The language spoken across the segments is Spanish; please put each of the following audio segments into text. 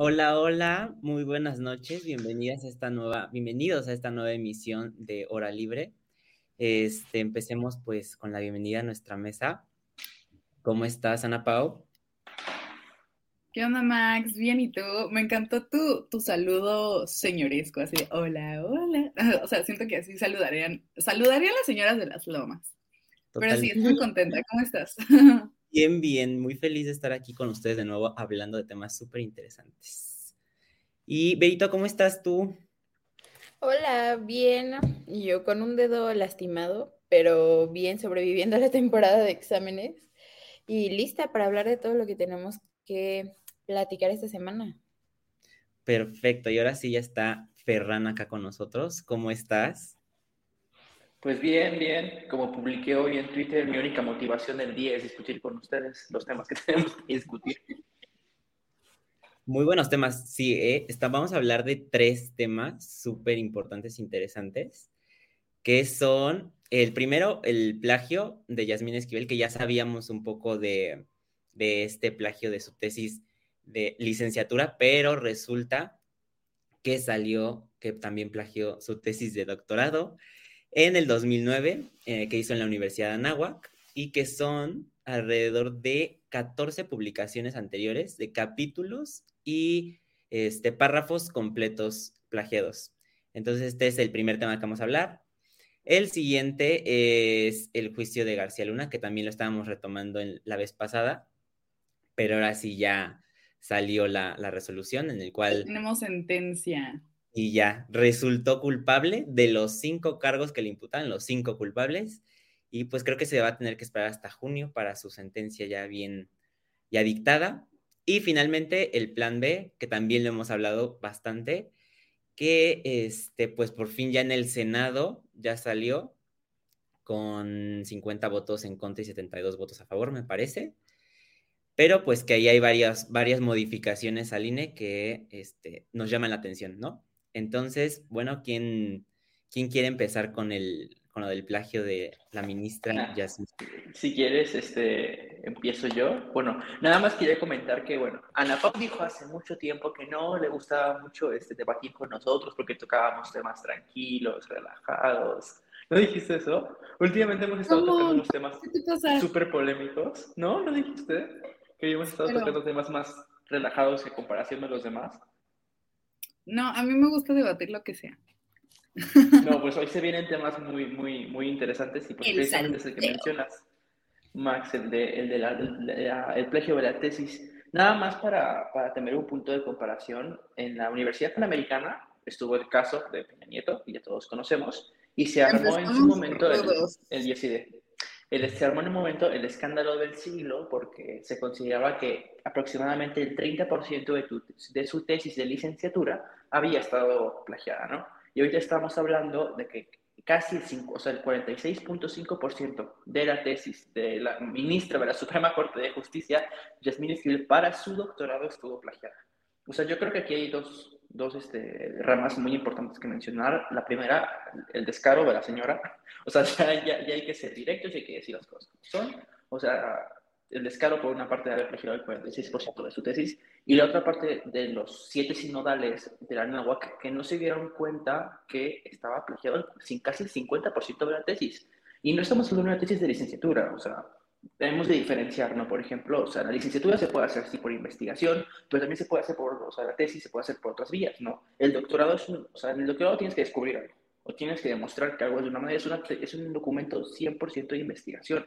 Hola, hola, muy buenas noches, bienvenidas a esta nueva, bienvenidos a esta nueva emisión de Hora Libre. Este, empecemos pues con la bienvenida a nuestra mesa. ¿Cómo estás, Ana Pau? ¿Qué onda, Max? Bien, ¿y tú? Me encantó tu, tu saludo señoresco, así, hola, hola. O sea, siento que así saludarían, saludarían las señoras de las lomas. Pero sí, estoy contenta. ¿Cómo estás? Bien, bien, muy feliz de estar aquí con ustedes de nuevo hablando de temas súper interesantes. Y Berito, ¿cómo estás tú? Hola, bien. Yo con un dedo lastimado, pero bien sobreviviendo a la temporada de exámenes y lista para hablar de todo lo que tenemos que platicar esta semana. Perfecto, y ahora sí ya está Ferran acá con nosotros. ¿Cómo estás? Pues bien, bien. Como publiqué hoy en Twitter, mi única motivación del día es discutir con ustedes los temas que tenemos que discutir. Muy buenos temas, sí. ¿eh? vamos a hablar de tres temas súper importantes, interesantes, que son el primero, el plagio de Yasmín Esquivel, que ya sabíamos un poco de, de este plagio de su tesis de licenciatura, pero resulta que salió que también plagió su tesis de doctorado en el 2009, eh, que hizo en la Universidad de Anáhuac, y que son alrededor de 14 publicaciones anteriores de capítulos y este, párrafos completos plagiados. Entonces, este es el primer tema que vamos a hablar. El siguiente es el juicio de García Luna, que también lo estábamos retomando en la vez pasada, pero ahora sí ya salió la, la resolución en el cual... Tenemos sentencia y ya resultó culpable de los cinco cargos que le imputan, los cinco culpables, y pues creo que se va a tener que esperar hasta junio para su sentencia ya bien, ya dictada. Y finalmente el plan B, que también lo hemos hablado bastante, que este, pues por fin ya en el Senado ya salió con 50 votos en contra y 72 votos a favor, me parece. Pero pues que ahí hay varias, varias modificaciones al INE que este, nos llaman la atención, ¿no? Entonces, bueno, ¿quién, quién quiere empezar con, el, con lo del plagio de la ministra Yasmin? Si quieres, este, empiezo yo. Bueno, nada más quería comentar que, bueno, Ana Pau dijo hace mucho tiempo que no le gustaba mucho este, debatir con nosotros porque tocábamos temas tranquilos, relajados. ¿No dijiste eso? Últimamente hemos estado tocando unos temas súper polémicos. ¿No? ¿No dijiste? Que hemos estado tocando temas más relajados en comparación de los demás. No, a mí me gusta debatir lo que sea. No, pues hoy se vienen temas muy, muy, muy interesantes y pues precisamente es el que mencionas, Max, el de, el, de la, el plagio de la tesis. Nada más para, para tener un punto de comparación, en la Universidad Panamericana estuvo el caso de Peña Nieto, y ya todos conocemos, y se armó en su momento el, el el, se armó en un momento el escándalo del siglo porque se consideraba que aproximadamente el 30% de, de su tesis de licenciatura había estado plagiada, ¿no? Y ahorita estamos hablando de que casi el, 5, o sea, el 46.5% de la tesis de la ministra de la Suprema Corte de Justicia, Jasmine Esquivel, para su doctorado estuvo plagiada. O sea, yo creo que aquí hay dos, dos este, ramas muy importantes que mencionar. La primera, el descaro de la señora. O sea, ya, ya, ya hay que ser directos y hay que decir las cosas son. O sea, el descaro por una parte de haber plagiado el 46% de su tesis y la otra parte de los siete sinodales de la NAWAC que no se dieron cuenta que estaba plagiado sin casi el 50% de la tesis. Y no estamos hablando de una tesis de licenciatura, o sea, debemos de diferenciar, ¿no? Por ejemplo, o sea, la licenciatura se puede hacer así por investigación, pero también se puede hacer por, o sea, la tesis se puede hacer por otras vías, ¿no? El doctorado es un, o sea, en el doctorado tienes que descubrir algo, o tienes que demostrar que algo de una manera, es, una, es un documento 100% de investigación.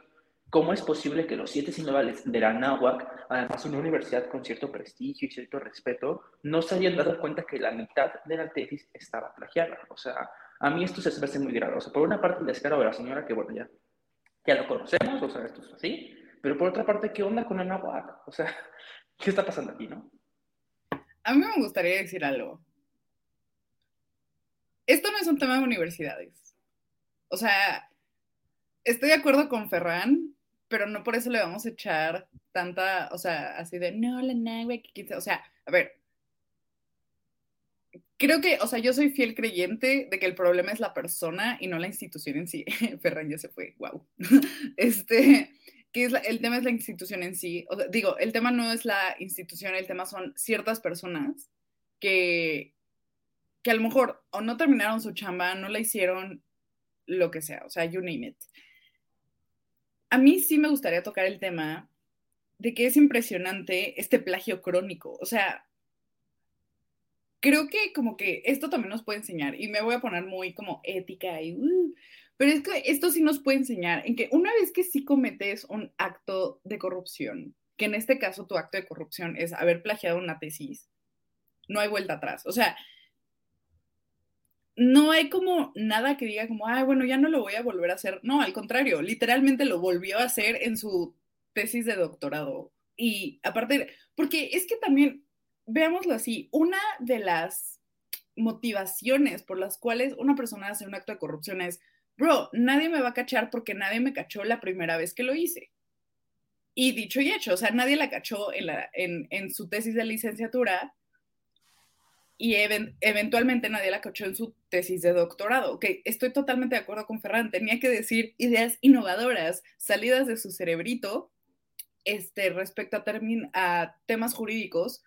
¿Cómo es posible que los siete sinodales de la NAWAC, además una universidad con cierto prestigio y cierto respeto, no se hayan dado cuenta que la mitad de la tesis estaba plagiada? O sea, a mí esto se me hace muy grave. O sea, por una parte el descaro de la señora, que bueno, ya ya lo conocemos, o sea, esto es así, pero por otra parte, ¿qué onda con el agua? O sea, ¿qué está pasando aquí, no? A mí me gustaría decir algo. Esto no es un tema de universidades. O sea, estoy de acuerdo con Ferran, pero no por eso le vamos a echar tanta, o sea, así de, no, la nave, o sea, a ver, creo que, o sea, yo soy fiel creyente de que el problema es la persona y no la institución en sí. Ferran ya se fue, wow. Este, que es el tema es la institución en sí. Digo, el tema no es la institución, el tema son ciertas personas que, que a lo mejor o no terminaron su chamba, no la hicieron, lo que sea, o sea, you name it. A mí sí me gustaría tocar el tema de que es impresionante este plagio crónico. O sea, creo que como que esto también nos puede enseñar, y me voy a poner muy como ética y... Uh, pero es que esto sí nos puede enseñar en que una vez que sí cometes un acto de corrupción, que en este caso tu acto de corrupción es haber plagiado una tesis, no hay vuelta atrás. O sea, no hay como nada que diga como, ah, bueno, ya no lo voy a volver a hacer. No, al contrario, literalmente lo volvió a hacer en su tesis de doctorado. Y aparte, porque es que también veámoslo así, una de las motivaciones por las cuales una persona hace un acto de corrupción es, bro, nadie me va a cachar porque nadie me cachó la primera vez que lo hice. Y dicho y hecho, o sea, nadie la cachó en, la, en, su tesis de licenciatura y eventualmente nadie la cachó en su tesis de doctorado. Ok, estoy totalmente de acuerdo con Ferran, tenía que decir ideas innovadoras, salidas de su cerebrito, este, respecto a, a temas jurídicos,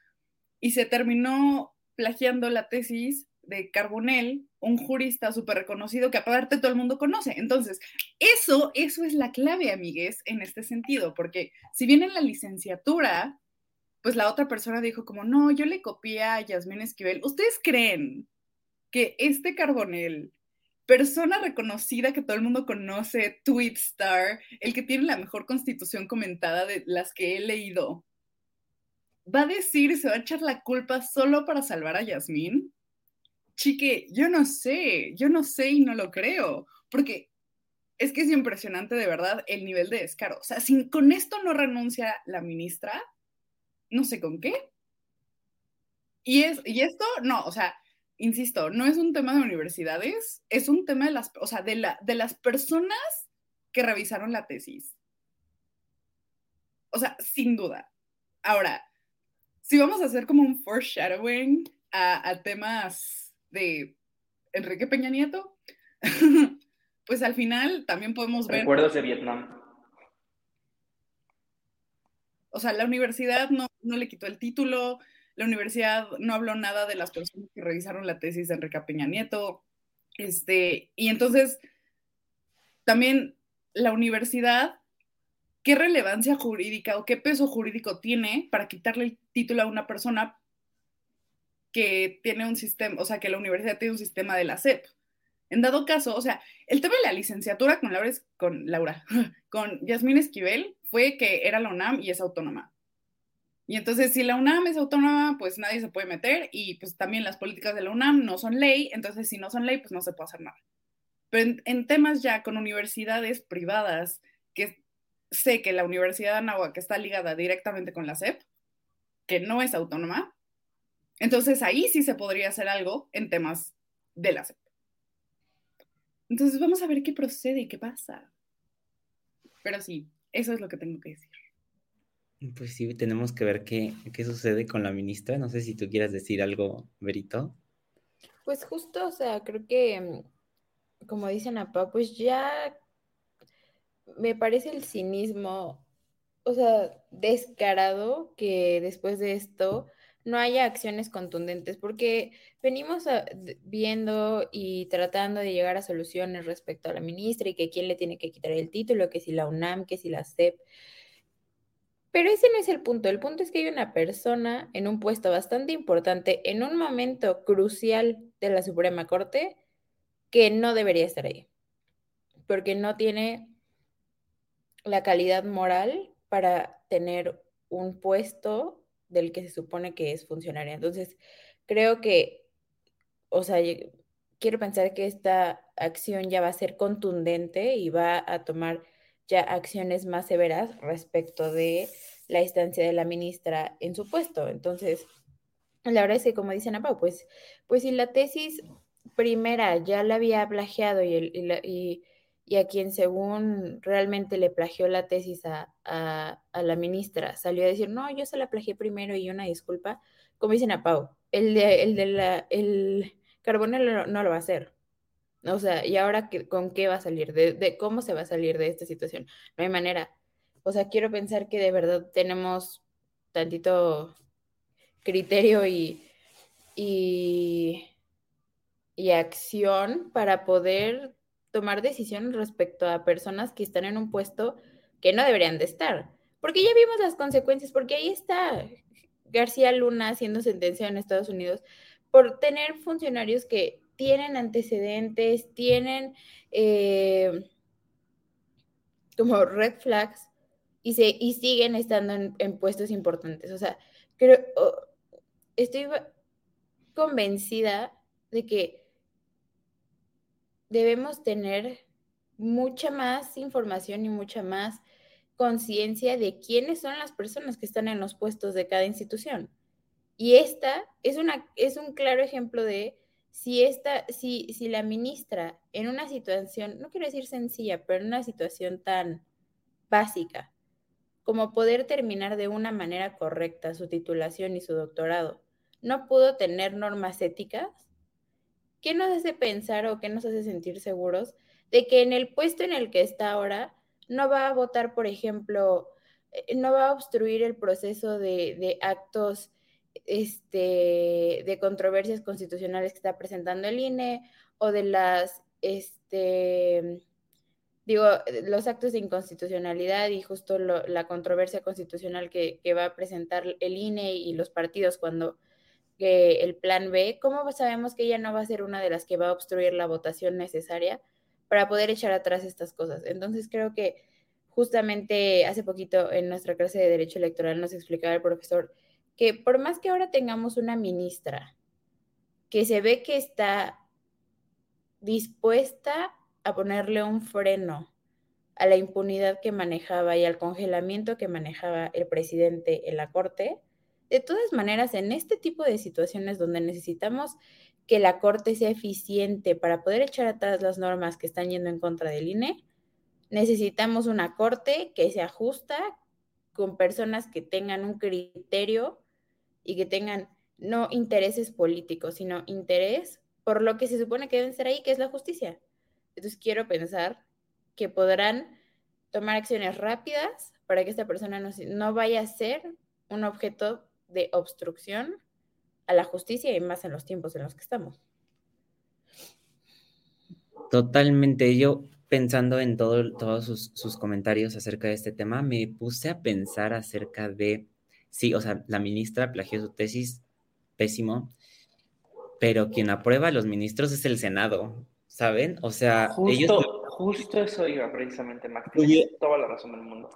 y se terminó plagiando la tesis de Carbonell, un jurista súper reconocido que aparte todo el mundo conoce. Entonces, eso, eso es la clave, amigues, en este sentido, porque si bien en la licenciatura, pues la otra persona dijo como, no, yo le copié a Yasmín Esquivel. ¿Ustedes creen que este Carbonell, persona reconocida que todo el mundo conoce, tweet el que tiene la mejor constitución comentada de las que he leído, va a decir, se va a echar la culpa solo para salvar a Yasmín. Chique, yo no sé, yo no sé y no lo creo, porque es que es impresionante de verdad el nivel de descaro. O sea, si con esto no renuncia la ministra, no sé con qué. Y, es, y esto, no, o sea, insisto, no es un tema de universidades, es un tema de las, o sea, de, la, de las personas que revisaron la tesis. O sea, sin duda. Ahora, si vamos a hacer como un foreshadowing a, temas de Enrique Peña Nieto, pues al final también podemos ver... Recuerdos de Vietnam. O sea, la universidad no, no le quitó el título, la universidad no habló nada de las personas que revisaron la tesis de Enrique Peña Nieto. Este, y entonces, también la universidad ¿qué relevancia jurídica o qué peso jurídico tiene para quitarle el título a una persona que tiene un sistema, o sea, que la universidad tiene un sistema de la SEP? En dado caso, o sea, el tema de la licenciatura con Laura, con Laura, con Yasmín Esquivel fue que era la UNAM y es autónoma. Y entonces, si la UNAM es autónoma, pues nadie se puede meter y pues también las políticas de la UNAM no son ley, entonces si no son ley, pues no se puede hacer nada. Pero en, temas ya con universidades privadas que sé que la Universidad de Anáhuac está ligada directamente con la SEP, que no es autónoma, entonces ahí sí se podría hacer algo en temas de la SEP. Entonces vamos a ver qué procede y qué pasa. Pero sí, eso es lo que tengo que decir. Pues sí, tenemos que ver qué, qué sucede con la ministra. No sé si tú quieras decir algo, Berito. Pues justo, o sea, creo que, como dicen Apa, pues ya me parece el cinismo, o sea, descarado que después de esto no haya acciones contundentes, porque venimos viendo y tratando de llegar a soluciones respecto a la ministra y que quién le tiene que quitar el título, que si la UNAM, que si la CEP. Pero ese no es el punto. El punto es que hay una persona en un puesto bastante importante, en un momento crucial de la Suprema Corte, que no debería estar ahí, porque no tiene la calidad moral para tener un puesto del que se supone que es funcionaria. Entonces, creo que, o sea, quiero pensar que esta acción ya va a ser contundente y va a tomar ya acciones más severas respecto de la instancia de la ministra en su puesto. Entonces, la verdad es que, como dice Ana pues, pues si la tesis primera ya la había plagiado y, y, y, a quien según realmente le plagió la tesis a, la ministra salió a decir, no, yo se la plagié primero y una disculpa, como dicen a Pau, el de, el de la, el Carbonero no lo va a hacer. O sea, ¿y ahora con qué va a salir? De, cómo se va a salir de esta situación? No hay manera. O sea, quiero pensar que de verdad tenemos tantito criterio y, y, y acción para poder tomar decisiones respecto a personas que están en un puesto que no deberían de estar. Porque ya vimos las consecuencias, porque ahí está García Luna siendo sentenciado en Estados Unidos por tener funcionarios que tienen antecedentes, tienen eh, como red flags y, se, y siguen estando en, puestos importantes. O sea, creo, estoy convencida de que debemos tener mucha más información y mucha más conciencia de quiénes son las personas que están en los puestos de cada institución. Y esta es, una, es un claro ejemplo de si, esta, si, si la ministra en una situación, no quiero decir sencilla, pero en una situación tan básica como poder terminar de una manera correcta su titulación y su doctorado, no pudo tener normas éticas, ¿qué nos hace pensar o qué nos hace sentir seguros de que en el puesto en el que está ahora no va a votar, por ejemplo, eh, no va a obstruir el proceso de, actos este, de controversias constitucionales que está presentando el INE o de las, este, digo, los actos de inconstitucionalidad y justo la controversia constitucional que, va a presentar el INE y los partidos cuando el plan B, ¿cómo sabemos que ella no va a ser una de las que va a obstruir la votación necesaria para poder echar atrás estas cosas? Entonces creo que justamente hace poquito en nuestra clase de Derecho Electoral nos explicaba el profesor que por más que ahora tengamos una ministra que se ve que está dispuesta a ponerle un freno a la impunidad que manejaba y al congelamiento que manejaba el presidente en la Corte, de todas maneras, en este tipo de situaciones donde necesitamos que la Corte sea eficiente para poder echar atrás las normas que están yendo en contra del INE, necesitamos una Corte que se ajusta con personas que tengan un criterio y que tengan no intereses políticos, sino interés por lo que se supone que deben ser ahí, que es la justicia. Entonces quiero pensar que podrán tomar acciones rápidas para que esta persona no, no vaya a ser un objeto de obstrucción a la justicia y más en los tiempos en los que estamos. Totalmente. Yo pensando en todo, todos sus, sus, comentarios acerca de este tema, me puse a pensar acerca de sí, o sea, la ministra plagió su tesis, pésimo, pero quien aprueba a los ministros es el Senado, ¿saben? O sea, justo, ellos... Justo eso iba precisamente, Max. Tienes toda la razón del mundo.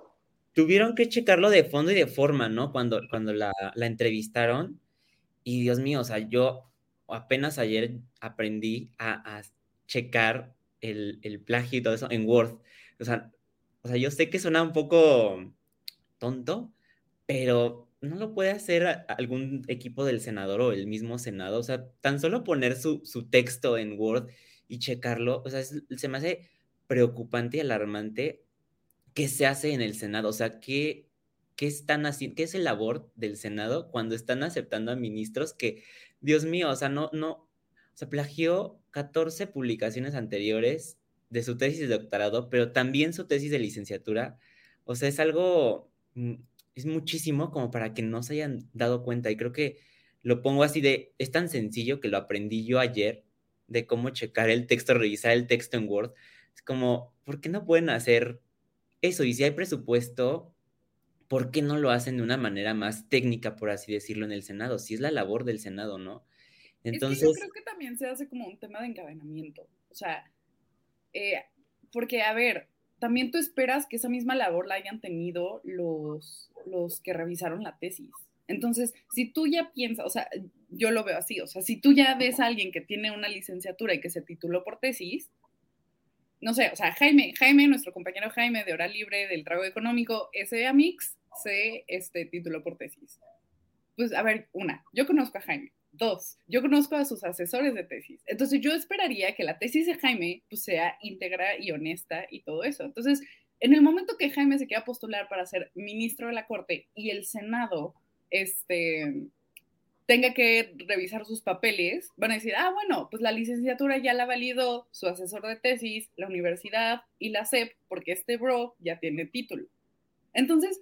Tuvieron que checarlo de fondo y de forma, ¿no? Cuando, cuando la, entrevistaron. Y Dios mío, o sea, yo apenas ayer aprendí a, checar el, el, plagio y todo eso en Word. O sea, o sea, yo sé que suena un poco tonto, pero no lo puede hacer algún equipo del senador o el mismo senado. O sea, tan solo poner su, texto en Word y checarlo, o sea, se me hace preocupante y alarmante qué se hace en el Senado. O sea, qué, qué están haciendo, qué es el labor del Senado cuando están aceptando a ministros que, Dios mío, o sea, no, no, o sea, plagió 14 publicaciones anteriores de su tesis de doctorado, pero también su tesis de licenciatura. O sea, es algo mm, es muchísimo como para que no se hayan dado cuenta. Y creo que lo pongo así de, es tan sencillo que lo aprendí yo ayer, de cómo checar el texto, revisar el texto en Word. Es como, ¿por qué no pueden hacer eso? Y si hay presupuesto, ¿por qué no lo hacen de una manera más técnica, por así decirlo, en el Senado? Si es la labor del Senado, ¿no? Entonces... yo creo que también se hace como un tema de encadenamiento. O sea, eh, porque, a ver, también tú esperas que esa misma labor la hayan tenido los, los que revisaron la tesis. Entonces, si tú ya piensas, o sea, yo lo veo así, o sea, si tú ya ves a alguien que tiene una licenciatura y que se tituló por tesis, no sé, o sea, Jaime, Jaime, nuestro compañero Jaime de Hora Libre del Trago Económico, ese Amix, se este, tituló por tesis. Pues, a ver, una, yo conozco a Jaime. Dos, yo conozco a sus asesores de tesis. Entonces, yo esperaría que la tesis de Jaime pues, sea íntegra y honesta y todo eso. Entonces, en el momento que Jaime se queda postular para ser ministro de la Corte y el Senado este, tenga que revisar sus papeles, van a decir, ah, bueno, pues la licenciatura ya la validó su asesor de tesis, la universidad y la SEP, porque este bro ya tiene título. Entonces,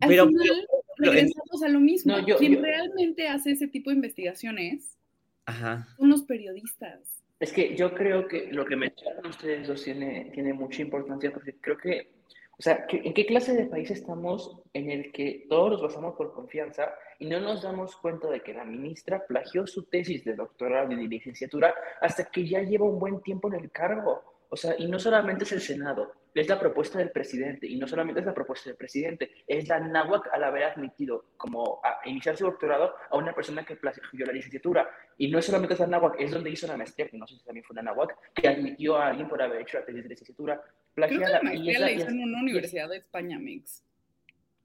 al final, regresamos a lo mismo. Quien realmente hace ese tipo de investigaciones son los periodistas. Es que yo creo que lo que mencionan ustedes dos tiene, tiene mucha importancia, porque creo que o sea, ¿en qué clase de país estamos en el que todos nos basamos por confianza y no nos damos cuenta de que la ministra plagió su tesis de doctorado y de licenciatura hasta que ya lleva un buen tiempo en el cargo? O sea, y no solamente es el Senado, es la propuesta del presidente, y no solamente es la propuesta del presidente, es la NAWAC al haber admitido como a iniciar su doctorado a una persona que plagió la licenciatura. Y no es solamente es la NAWAC, es donde hizo la maestría, que no sé si también fue la NAWAC, que admitió a alguien por haber hecho la tesis de licenciatura plagiada. Creo que la maestría la hizo en una universidad de España, Mix.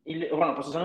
Y son,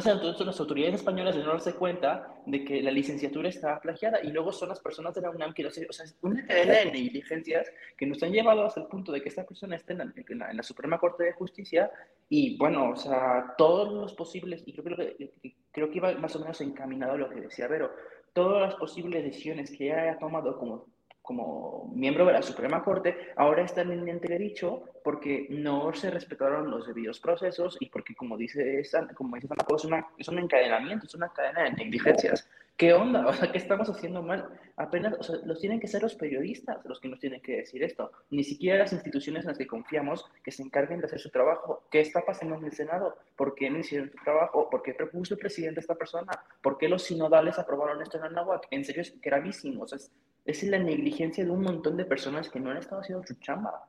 las autoridades españolas de no darse cuenta de que la licenciatura estaba plagiada. Y luego son las personas de la UNAM que lo O sea, una cadena de negligencias que nos han llevado hasta el punto de que esta persona esté en la, Suprema Corte de Justicia. Y bueno, o sea, todos los posibles, y creo que, creo que iba más o menos encaminado a lo que decía Vero, todas las posibles decisiones que haya tomado como como miembro de la Suprema Corte, ahora está en entredicho porque no se respetaron los debidos procesos y porque, como dice, como dice es, una, es un encadenamiento, es una cadena de negligencias. ¿Qué onda? O sea, ¿qué estamos haciendo mal? Apenas, o sea, los tienen que ser los periodistas los que nos tienen que decir esto. Ni siquiera las instituciones en las que confiamos que se encarguen de hacer su trabajo. ¿Qué está pasando en el Senado? ¿Por qué no hicieron su trabajo? ¿Por qué propuso el presidente esta persona? ¿Por qué los sinodales aprobaron esto en NAWAC? En serio, es gravísimo. O sea, es, es la negligencia de un montón de personas que no han estado haciendo su chamba.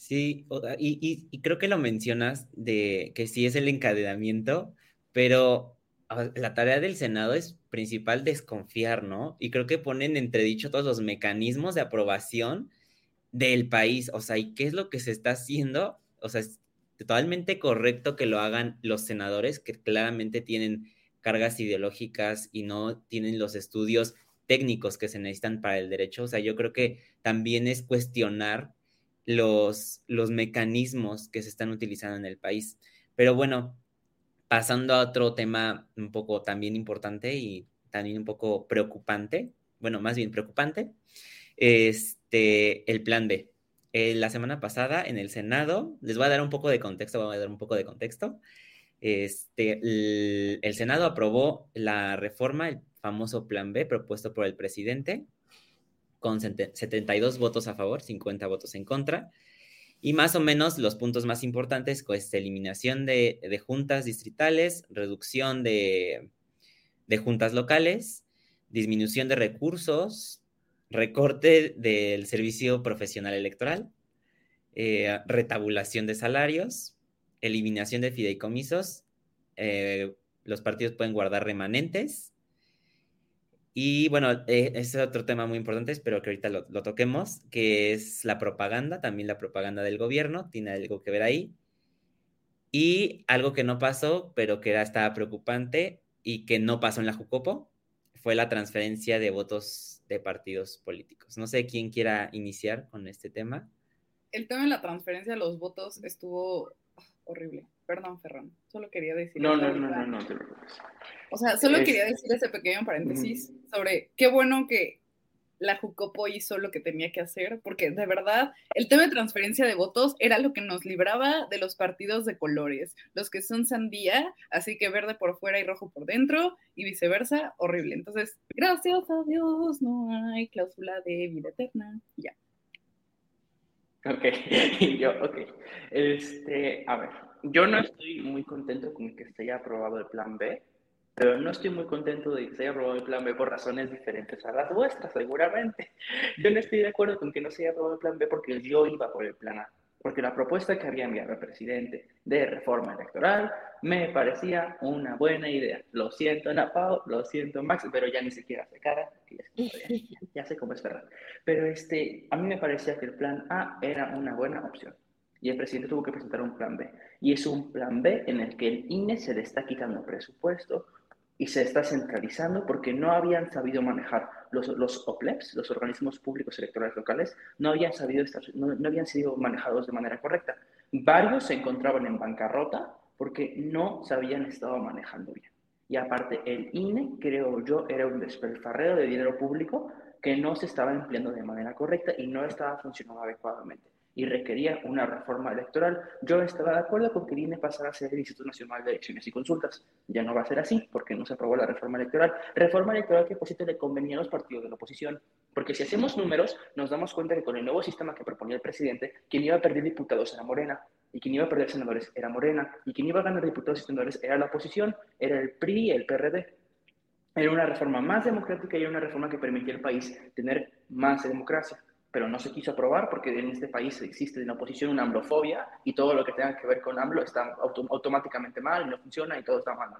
Sí, y, y, creo que lo mencionas de que sí es el encadenamiento, pero la tarea del Senado es principal desconfiar, ¿no? Y creo que ponen entredicho todos los mecanismos de aprobación del país, o sea, ¿y qué es lo que se está haciendo? O sea, es totalmente correcto que lo hagan los senadores, que claramente tienen cargas ideológicas y no tienen los estudios técnicos que se necesitan para el derecho. O sea, yo creo que también es cuestionar los, los mecanismos que se están utilizando en el país. Pero bueno, pasando a otro tema un poco también importante y también un poco preocupante, bueno, más bien preocupante, este, el plan B. Eh, la semana pasada en el Senado, les voy a dar un poco de contexto, voy a dar un poco de contexto. Este, el, Senado aprobó la reforma, el famoso Plan B propuesto por el presidente, con 72 votos a favor, 50 votos en contra. Y más o menos los puntos más importantes, pues eliminación de, juntas distritales, reducción de, juntas locales, disminución de recursos, recorte del servicio profesional electoral, eh, retabulación de salarios, eliminación de fideicomisos, eh, los partidos pueden guardar remanentes. Y bueno, eh, ese es otro tema muy importante, espero que ahorita lo, toquemos, que es la propaganda, también la propaganda del gobierno, tiene algo que ver ahí. Y algo que no pasó, pero que era, estaba preocupante y que no pasó en la Jucopo, fue la transferencia de votos de partidos políticos. No sé quién quiera iniciar con este tema. El tema de la transferencia de los votos estuvo horrible. Perdón, Ferran. Solo quería decir. No, no, no, no, no, O sea, solo quería decir ese pequeño paréntesis sobre qué bueno que la Jucopo hizo lo que tenía que hacer, porque de verdad el tema de transferencia de votos era lo que nos libraba de los partidos de colores, los que son sandía, así que verde por fuera y rojo por dentro, y viceversa, horrible. Entonces, gracias a Dios, no hay cláusula de vida eterna. Ya. Ok, yo, ok. Este, a ver, yo no estoy muy contento con que se haya aprobado el plan B, pero no estoy muy contento de que se haya aprobado el plan B por razones diferentes a las vuestras, seguramente. Yo no estoy de acuerdo con que no se haya aprobado el plan B porque yo iba por el plan A porque la propuesta que había enviado el presidente de reforma electoral me parecía una buena idea. Lo siento, Napao, lo siento, Max, pero ya ni siquiera hace cara, ya, sé cómo es Ferran. Pero este, a mí me parecía que el plan A era una buena opción. Y el presidente tuvo que presentar un plan B. Y es un plan B en el que el INE se le está quitando presupuesto, y se está centralizando porque no habían sabido manejar los, los OPLEPs, los organismos públicos electorales locales, no habían, sabido estar, no, no, habían sido manejados de manera correcta. Varios se encontraban en bancarrota porque no se habían estado manejando bien. Y aparte, el INE, creo yo, era un despilfarreo de dinero público que no se estaba empleando de manera correcta y no estaba funcionando adecuadamente y requería una reforma electoral. Yo estaba de acuerdo con que el INE pasara a ser el Instituto Nacional de Elecciones y Consultas. Ya no va a ser así porque no se aprobó la reforma electoral. Reforma electoral que, por cierto, le convenía a los partidos de la oposición. Porque si hacemos números, nos damos cuenta que con el nuevo sistema que proponía el presidente, quien iba a perder diputados era Morena, y quien iba a perder senadores era Morena, y quien iba a ganar diputados y senadores era la oposición, era el PRI y el PRD. Era una reforma más democrática y era una reforma que permitía al país tener más democracia pero no se quiso aprobar porque en este país existe en la oposición una amblofobia y todo lo que tenga que ver con AMLO está automáticamente mal no funciona y todo está mal,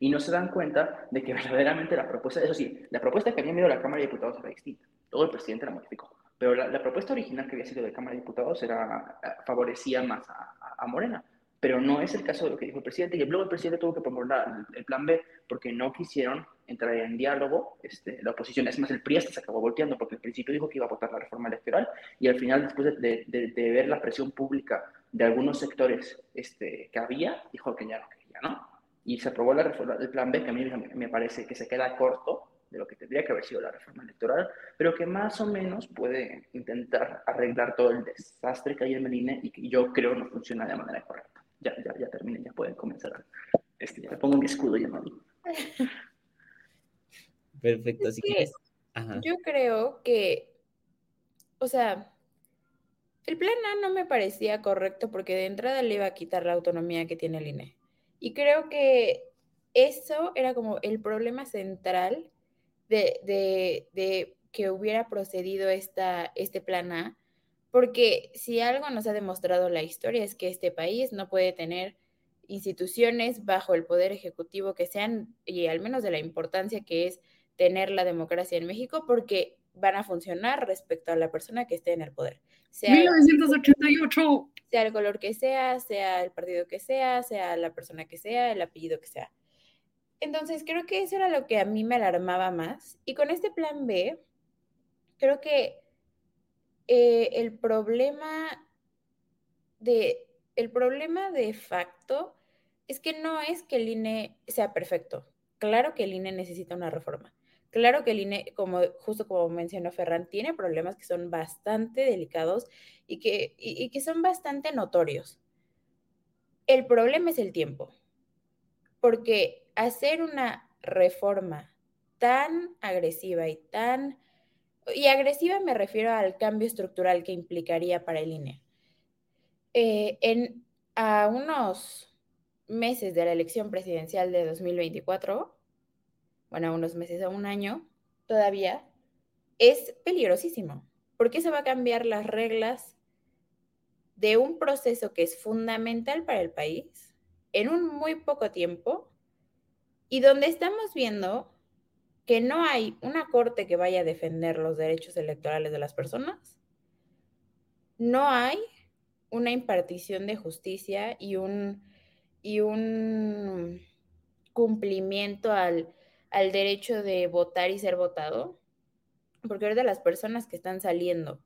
Y no se dan cuenta de que verdaderamente la propuesta, eso sí, la propuesta que había enviado la Cámara de Diputados era distinta. Todo el presidente la modificó. Pero la, propuesta original que había sido de la Cámara de Diputados era, eh, favorecía más a, a Morena pero no es el caso de lo que dijo el presidente. Y luego el presidente tuvo que proponer el plan B porque no quisieron entrar en diálogo este, la oposición. Es más, el PRI se acabó volteando porque al principio dijo que iba a votar la reforma electoral y al final, después de, ver la presión pública de algunos sectores este, que había, dijo que ya no quería, ¿no? Y se aprobó la reforma, el plan B, que a mí me parece que se queda corto de lo que tendría que haber sido la reforma electoral, pero que más o menos puede intentar arreglar todo el desastre que hay en el INE y que yo creo no funciona de manera correcta ya, ya, ya terminé, ya pueden comenzar. Este, ya pongo mi escudo llamado. Perfecto, si quieres. Yo creo que, o sea, el plan A no me parecía correcto porque de entrada le iba a quitar la autonomía que tiene el INE. Y creo que eso era como el problema central de, de, de que hubiera procedido esta, este plan A, porque si algo nos ha demostrado la historia es que este país no puede tener instituciones bajo el poder ejecutivo que sean, y al menos de la importancia que es tener la democracia en México, porque van a funcionar respecto a la persona que esté en el poder. Sea 1988. Sea el color que sea, sea el partido que sea, sea la persona que sea, el apellido que sea. Entonces, creo que eso era lo que a mí me alarmaba más. Y con este plan B, creo que eh, el problema de el problema de facto es que no es que el INE sea perfecto. Claro que el INE necesita una reforma. Claro que el INE, como justo como mencionó Ferran, tiene problemas que son bastante delicados y que, y que son bastante notorios. El problema es el tiempo, porque hacer una reforma tan agresiva y tan y agresiva me refiero al cambio estructural que implicaría para el INE. Eh, en, a unos meses de la elección presidencial de 2024, bueno, a unos meses a un año todavía, es peligrosísimo, porque se va a cambiar las reglas de un proceso que es fundamental para el país en un muy poco tiempo y donde estamos viendo que no hay una corte que vaya a defender los derechos electorales de las personas, no hay una impartición de justicia y un, y un cumplimiento al, derecho de votar y ser votado, porque ahora de las personas que están saliendo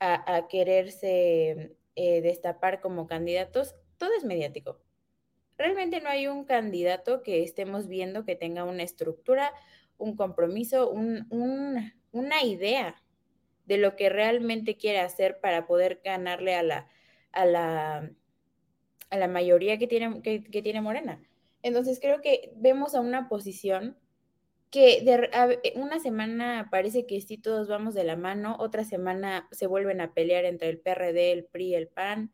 a, quererse eh, destapar como candidatos, todo es mediático. Realmente no hay un candidato que estemos viendo que tenga una estructura, un compromiso, una una idea de lo que realmente quiere hacer para poder ganarle a la, a la, a la mayoría que tiene, que, tiene Morena. Entonces creo que vemos a una posición que una semana parece que sí todos vamos de la mano, otra semana se vuelven a pelear entre el PRD, el PRI, el PAN.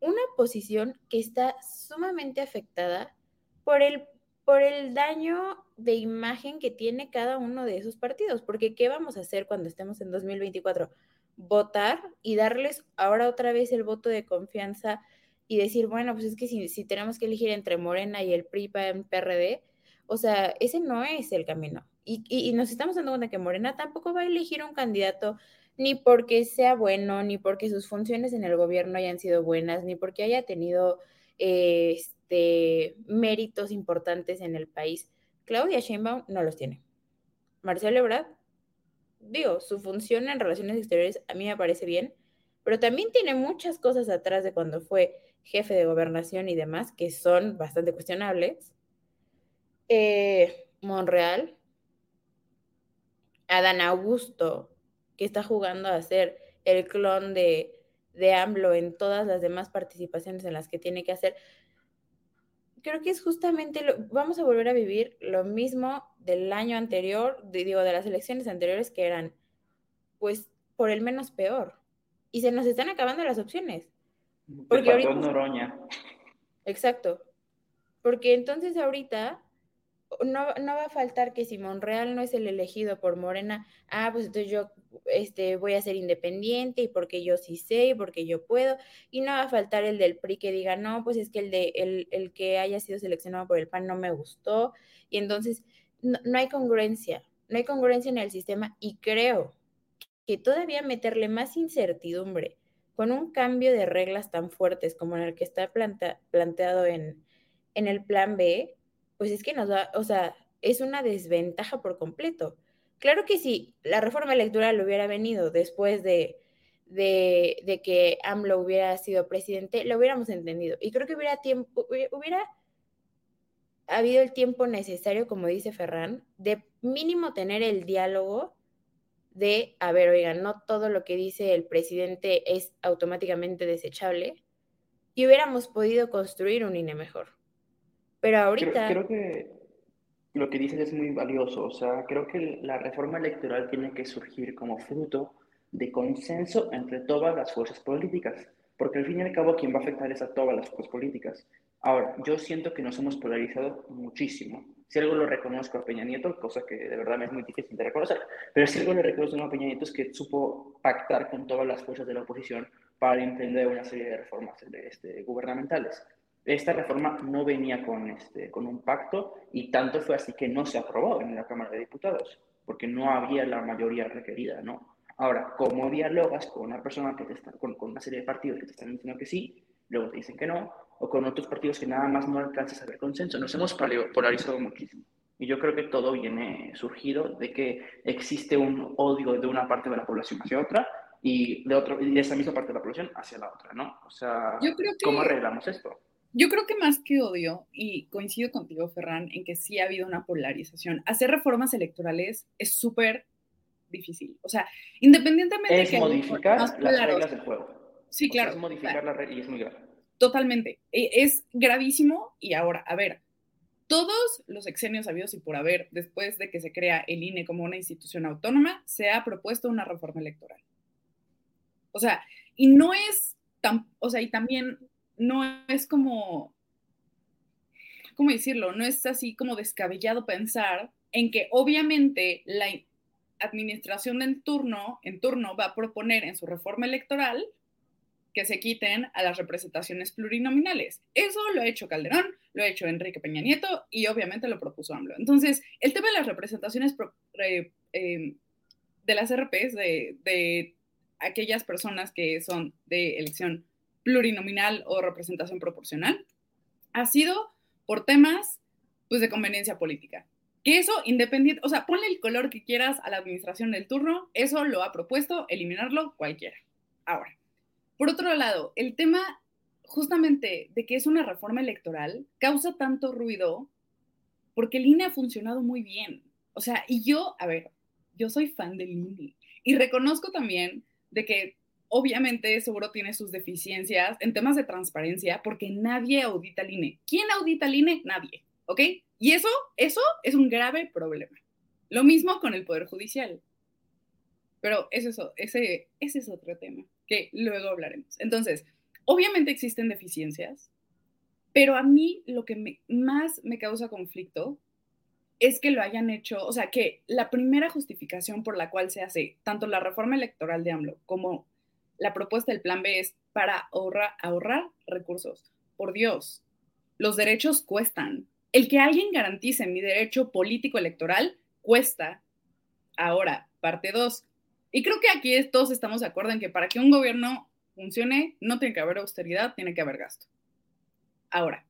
Una posición que está sumamente afectada por el por el daño de imagen que tiene cada uno de esos partidos, porque ¿qué vamos a hacer cuando estemos en 2024? Votar y darles ahora otra vez el voto de confianza y decir, bueno, pues es que si, tenemos que elegir entre Morena y el PRI, PAN, PRD, o sea, ese no es el camino. Y, y, nos estamos dando cuenta que Morena tampoco va a elegir un candidato ni porque sea bueno, ni porque sus funciones en el gobierno hayan sido buenas, ni porque haya tenido... De méritos importantes en el país. Claudia Sheinbaum no los tiene. Marcelo Ebrard, digo, su función en relaciones exteriores a mí me parece bien, pero también tiene muchas cosas atrás de cuando fue jefe de gobernación y demás que son bastante cuestionables. Eh, Monreal, Adán Augusto, que está jugando a ser el clon de, de AMLO en todas las demás participaciones en las que tiene que hacer creo que es justamente lo, vamos a volver a vivir lo mismo del año anterior, digo, de las elecciones anteriores que eran, pues, por el menos peor. Y se nos están acabando las opciones. Porque ahorita... Noroña. Exacto. Porque entonces ahorita no, no, va a faltar que si Monreal no es el elegido por Morena, ah, pues entonces yo este, voy a ser independiente y porque yo sí sé y porque yo puedo. Y no va a faltar el del PRI que diga, no, pues es que el, de, el, el que haya sido seleccionado por el PAN no me gustó. Y entonces no, no hay congruencia, no hay congruencia en el sistema y creo que todavía meterle más incertidumbre con un cambio de reglas tan fuertes como el que está planteado en, en el plan B, pues es que nos da, o sea, es una desventaja por completo. Claro que si la reforma electoral hubiera venido después de, de, que AMLO hubiera sido presidente, lo hubiéramos entendido. Y creo que hubiera tiempo, hubiera habido el tiempo necesario, como dice Ferran, de mínimo tener el diálogo de, a ver, oigan, no todo lo que dice el presidente es automáticamente desechable, y hubiéramos podido construir un INE mejor. Pero ahorita... Creo, que lo que dices es muy valioso. O sea, creo que la reforma electoral tiene que surgir como fruto de consenso entre todas las fuerzas políticas. Porque al fin y al cabo quien va a afectar es a todas las fuerzas políticas. Ahora, yo siento que nos hemos polarizado muchísimo. Si algo lo reconozco a Peña Nieto, cosa que de verdad me es muy difícil de reconocer, pero si algo le reconozco a Peña Nieto es que supo pactar con todas las fuerzas de la oposición para emprender una serie de reformas este, gubernamentales esta reforma no venía con, este, con un pacto y tanto fue así que no se aprobó en la Cámara de Diputados, porque no había la mayoría requerida, ¿no? Ahora, ¿cómo dialogas con una persona que te está, con, con, una serie de partidos que te están diciendo que sí, luego te dicen que no, o con otros partidos que nada más no alcanzas a ver consenso? Nos hemos polarizado muchísimo. Y yo creo que todo viene surgido de que existe un odio de una parte de la población hacia otra y de, otro, y de esa misma parte de la población hacia la otra, ¿no? O sea, ¿cómo arreglamos esto? Yo creo que más que odio, y coincido contigo, Ferran, en que sí ha habido una polarización. Hacer reformas electorales es súper difícil. O sea, independientemente es de que... modificar las reglas del juego. Sí, claro. es modificar las reglas y es muy grave. Totalmente. E, es gravísimo y ahora, a ver, todos los exenios habidos y por haber, después de que se crea el INE como una institución autónoma, se ha propuesto una reforma electoral. O sea, y no es tan, o sea, y también no es como, ¿cómo decirlo? No es así como descabellado pensar en que obviamente la administración en turno, en turno va a proponer en su reforma electoral que se quiten a las representaciones plurinominales. Eso lo ha hecho Calderón, lo ha hecho Enrique Peña Nieto y obviamente lo propuso AMLO. Entonces, el tema de las representaciones em, de las RPs, de, de aquellas personas que son de elección plurinominal o representación proporcional, ha sido por temas pues, de conveniencia política. Que eso, independiente, o sea, ponle el color que quieras a la administración del turno, eso lo ha propuesto eliminarlo cualquiera. Ahora, por otro lado, el tema justamente de que es una reforma electoral causa tanto ruido porque el INE ha funcionado muy bien. O sea, y yo, a ver, yo soy fan del INE y reconozco también de que obviamente seguro tiene sus deficiencias en temas de transparencia porque nadie audita el INE. ¿Quién audita el INE? Nadie, ¿ok? Y eso, eso es un grave problema. Lo mismo con el Poder Judicial. Pero ese, ese, ese es otro tema que luego hablaremos. Entonces, obviamente existen deficiencias, pero a mí lo que más me causa conflicto es que lo hayan hecho, o sea, que la primera justificación por la cual se hace tanto la reforma electoral de AMLO como la propuesta del plan B es para ahorrar, recursos. Por Dios, los derechos cuestan. El que alguien garantice mi derecho político electoral cuesta. Ahora, parte 2. Y creo que aquí todos estamos de acuerdo en que para que un gobierno funcione, no tiene que haber austeridad, tiene que haber gasto. Ahora,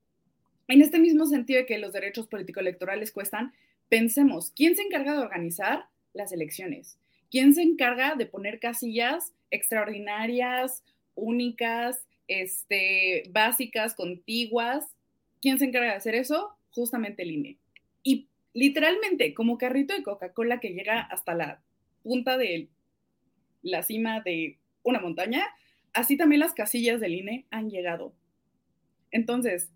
en este mismo sentido de que los derechos político-electorales cuestan, pensemos, ¿quién se encarga de organizar las elecciones? ¿Quién se encarga de poner casillas extraordinarias, únicas, este, básicas, contiguas? ¿Quién se encarga de hacer eso? Justamente el INE. Y literalmente, como carrito de Coca-Cola que llega hasta la punta de la cima de una montaña, así también las casillas del INE han llegado. Entonces,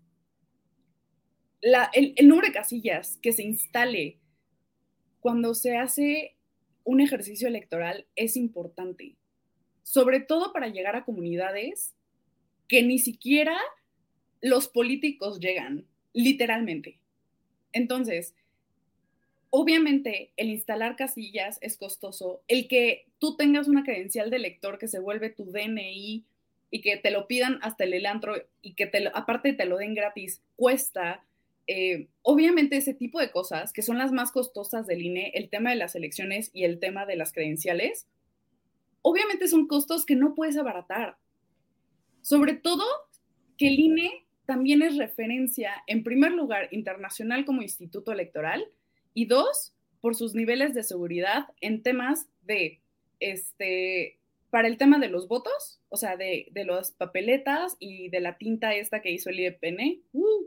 el, el, número de casillas que se instale cuando se hace un ejercicio electoral es importante, sobre todo para llegar a comunidades que ni siquiera los políticos llegan, literalmente. Entonces, obviamente el instalar casillas es costoso, el que tú tengas una credencial de elector que se vuelve tu DNI y que te lo pidan hasta el elantro y que te aparte te lo den gratis, cuesta. Eh, obviamente ese tipo de cosas, que son las más costosas del INE, el tema de las elecciones y el tema de las credenciales, obviamente son costos que no puedes abaratar. Sobre todo que el INE también es referencia, en primer lugar, internacional como instituto electoral, y dos, por sus niveles de seguridad en temas de, este, para el tema de los votos, o sea, de, de las papeletas y de la tinta esta que hizo el IEPN, uh,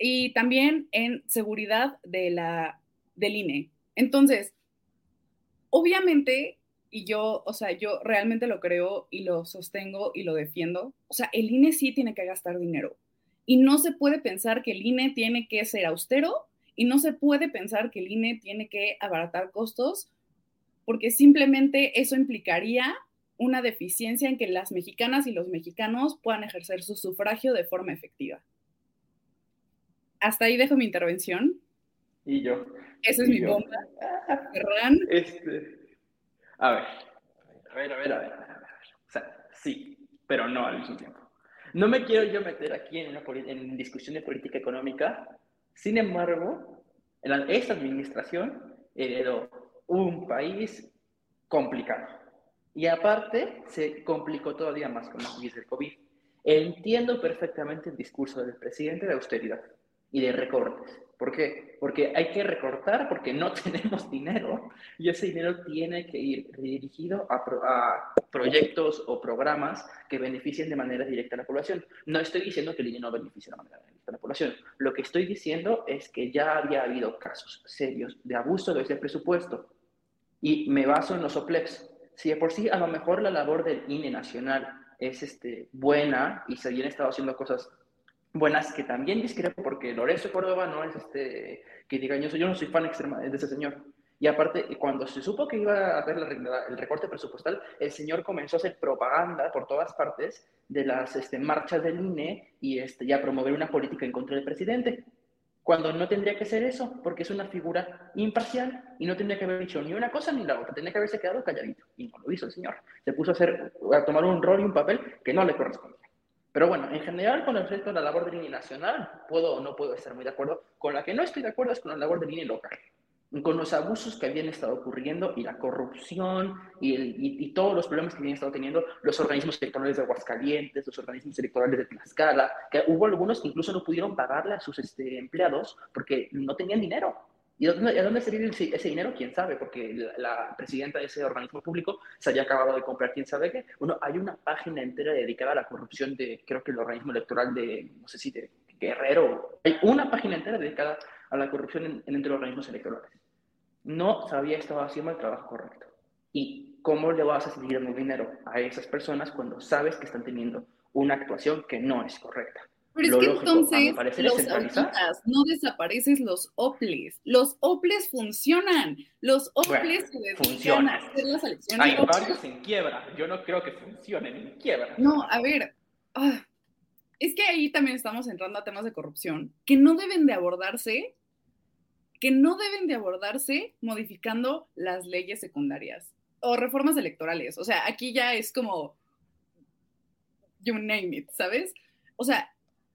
y también en seguridad de la, del INE. Entonces, obviamente, y yo, o sea, yo realmente lo creo y lo sostengo y lo defiendo, o sea, el INE sí tiene que gastar dinero. Y no se puede pensar que el INE tiene que ser austero y no se puede pensar que el INE tiene que abaratar costos porque simplemente eso implicaría una deficiencia en que las mexicanas y los mexicanos puedan ejercer su sufragio de forma efectiva. Hasta ahí dejo mi intervención. Y yo. Esa es mi bomba. Ferran. Este, a ver, a ver, a ver, a ver, a ver. O sea, sí, pero no al mismo tiempo. No me quiero yo meter aquí en una en discusión de política económica sin embargo, esta administración heredó un país complicado. Y aparte, se complicó todavía más con la crisis del COVID. Entiendo perfectamente el discurso del presidente de austeridad y de recortes. ¿Por qué? Porque hay que recortar porque no tenemos dinero y ese dinero tiene que ir dirigido a, proyectos o programas que beneficien de manera directa a la población. No estoy diciendo que el dinero no beneficie de manera directa a la población. Lo que estoy diciendo es que ya había habido casos serios de abuso de ese presupuesto y me baso en los OPLEX. Si de por sí a lo mejor la labor del INE nacional es este, buena y se habían estado haciendo cosas buenas que también discrepo porque Lorenzo Córdoba no es este que diga yo, yo no soy fan extrema de ese señor. Y aparte, cuando se supo que iba a haber el recorte presupuestal, el señor comenzó a hacer propaganda por todas partes de las este, marchas del INE y, este, a promover una política en contra del presidente. Cuando no tendría que ser eso, porque es una figura imparcial y no tendría que haber dicho ni una cosa ni la otra, tendría que haberse quedado calladito. Y no lo hizo el señor. Se puso a, hacer, a tomar un rol y un papel que no le corresponde. Pero bueno, en general, con respecto a la labor de línea nacional, puedo o no puedo estar muy de acuerdo. Con la que no estoy de acuerdo es con la labor de línea local. Con los abusos que habían estado ocurriendo y la corrupción y, y, todos los problemas que habían estado teniendo los organismos electorales de Aguascalientes, los organismos electorales de Tlaxcala, que hubo algunos que incluso no pudieron pagarle a sus este, empleados porque no tenían dinero. ¿Y a dónde, se ese dinero? ¿Quién sabe? Porque la, presidenta de ese organismo público se haya acabado de comprar quién sabe qué. Bueno, hay una página entera dedicada a la corrupción de, creo que el organismo electoral de, no sé si de Guerrero. Hay una página entera dedicada a la corrupción entre los organismos electorales. no sabía estaba haciendo el trabajo correcto. ¿Y cómo le vas a seguir dando dinero a esas personas cuando sabes que están teniendo una actuación que no es correcta? Pero es que entonces los auditas, no desapareces los OPLES. Los OPLES funcionan. Los OPLES se funcionan. hacer las elecciones. Hay varios en quiebra. Yo no creo que funcionen en quiebra. No, a ver. Ah, es que ahí también estamos entrando a temas de corrupción que no deben de abordarse, que no deben de abordarse modificando las leyes secundarias o reformas electorales. O sea, aquí ya es como you name it, ¿sabes? O sea,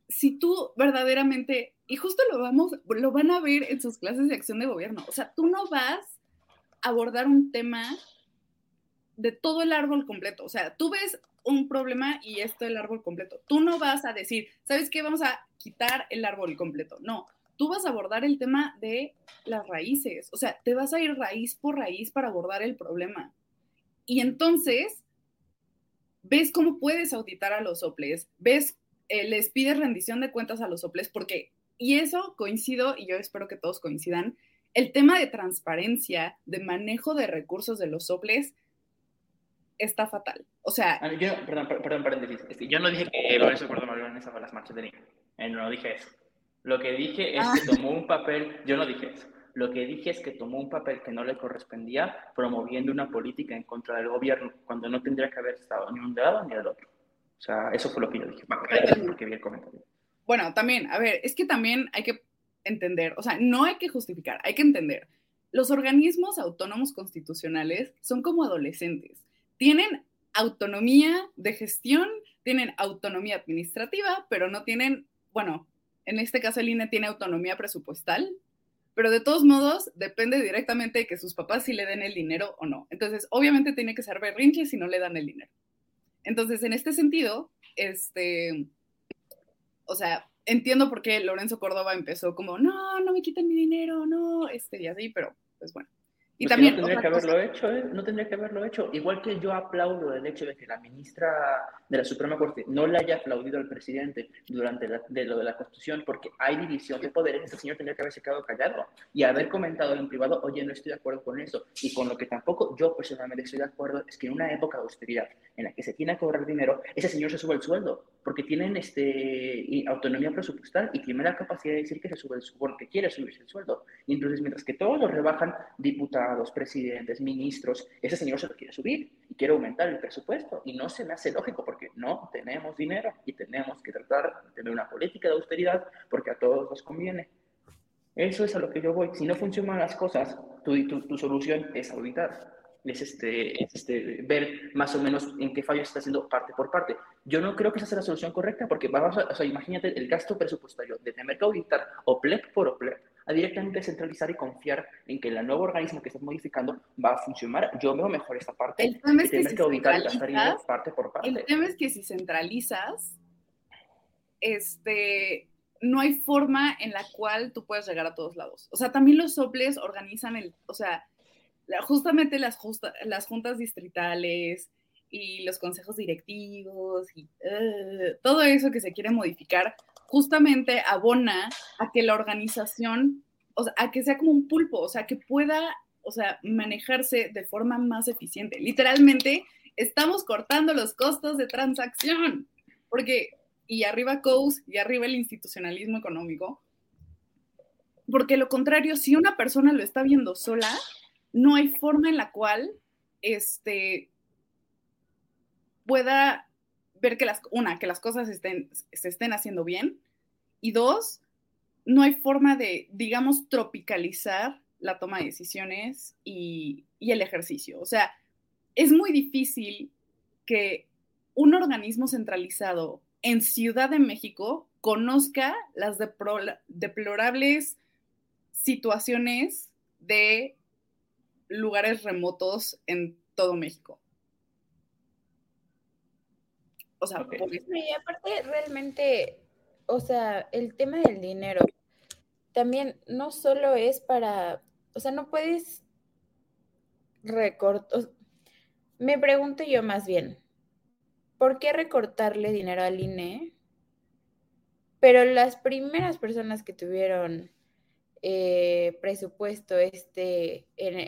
si tú verdaderamente, y justo lo vamos, lo van a ver en sus clases de acción de gobierno, o sea, tú no vas a abordar un tema de todo el árbol completo, o sea, tú ves un problema y esto el árbol completo. Tú no vas a decir, ¿sabes qué? Vamos a quitar el árbol completo. No, tú vas a abordar el tema de las raíces, o sea, te vas a ir raíz por raíz para abordar el problema. Y entonces, ves cómo puedes auditar a los soples, ves eh, les pide rendición de cuentas a los soples porque, y eso coincido, y yo espero que todos coincidan, el tema de transparencia, de manejo de recursos de los soples, está fatal. O sea... Yo, perdón, perdón, paréntesis. Yo no dije que Lorenzo Córdoba para las marchas de niños. Eh, no dije eso. Lo que dije es que ah. tomó un papel, yo no dije eso. Lo que dije es que tomó un papel que no le correspondía promoviendo una política en contra del gobierno, cuando no tendría que haber estado ni un lado ni del otro. O sea, eso fue lo que yo dije. porque vi el comentario. Bueno, también, a ver, es que también hay que entender, o sea, no hay que justificar, hay que entender. Los organismos autónomos constitucionales son como adolescentes. Tienen autonomía de gestión, tienen autonomía administrativa, pero no tienen, bueno, en este caso el INE tiene autonomía presupuestal, pero de todos modos depende directamente de que sus papás sí le den el dinero o no. Entonces, obviamente tiene que ser berrinche si no le dan el dinero. Entonces, en este sentido, este, o sea, entiendo por qué Lorenzo Córdoba empezó como, no, no me quiten mi dinero, no, este, y así, pero pues bueno. Y también, no tendría que haberlo hecho, ¿eh? No tendría que haberlo hecho. Igual que yo aplaudo el hecho de que la ministra de la Suprema Corte no le haya aplaudido al presidente durante de lo de la Constitución, porque hay división de poderes, ese señor tendría que haberse quedado callado y haber comentado en privado, oye, no estoy de acuerdo con eso. Y con lo que tampoco yo personalmente estoy de acuerdo es que en una época de austeridad en la que se tiene que cobrar dinero, ese señor se sube el sueldo, porque tienen este, autonomía presupuestal y tiene la capacidad de decir que se sube el sueldo, que quiere subirse el sueldo. Y entonces, mientras que todos lo rebajan, diputados, presidentes, ministros, ese señor se lo quiere subir y quiere aumentar el presupuesto. Y no se me hace lógico porque no tenemos dinero y tenemos que tratar de tener una política de austeridad porque a todos nos conviene. Eso es a lo que yo voy. Si no funcionan las cosas, tu, tu, tu solución es auditar es este, este, ver más o menos en qué fallo se está haciendo parte por parte. Yo no creo que esa sea la solución correcta, porque vamos a, o sea, imagínate el gasto presupuestario de tener que auditar OPLEP por OPLEP a directamente centralizar y confiar en que el nuevo organismo que estás modificando va a funcionar. Yo veo mejor esta parte. El tema es que, si auditar y parte por parte. El tema es que si centralizas, este, no hay forma en la cual tú puedas llegar a todos lados. O sea, también los soples organizan el, o sea, justamente las, juntas distritales y los consejos directivos y uh, todo eso que se quiere modificar justamente abona a que la organización, o sea, a que sea como un pulpo, o sea, que pueda, o sea, manejarse de forma más eficiente. Literalmente, estamos cortando los costos de transacción, porque, y arriba COUS y arriba el institucionalismo económico, porque lo contrario, si una persona lo está viendo sola, no hay forma en la cual este, pueda ver que las, una, que las cosas estén, se estén haciendo bien, y dos, no hay forma de, digamos, tropicalizar la toma de decisiones y, el ejercicio. O sea, es muy difícil que un organismo centralizado en Ciudad de México conozca las deplorables situaciones de lugares remotos en todo México. O sea, y aparte realmente, o sea, el tema del dinero también no solo es para, o sea, no puedes recortar, me pregunto yo más bien, ¿por qué recortarle dinero al INE? Pero las primeras personas que tuvieron eh, presupuesto este el,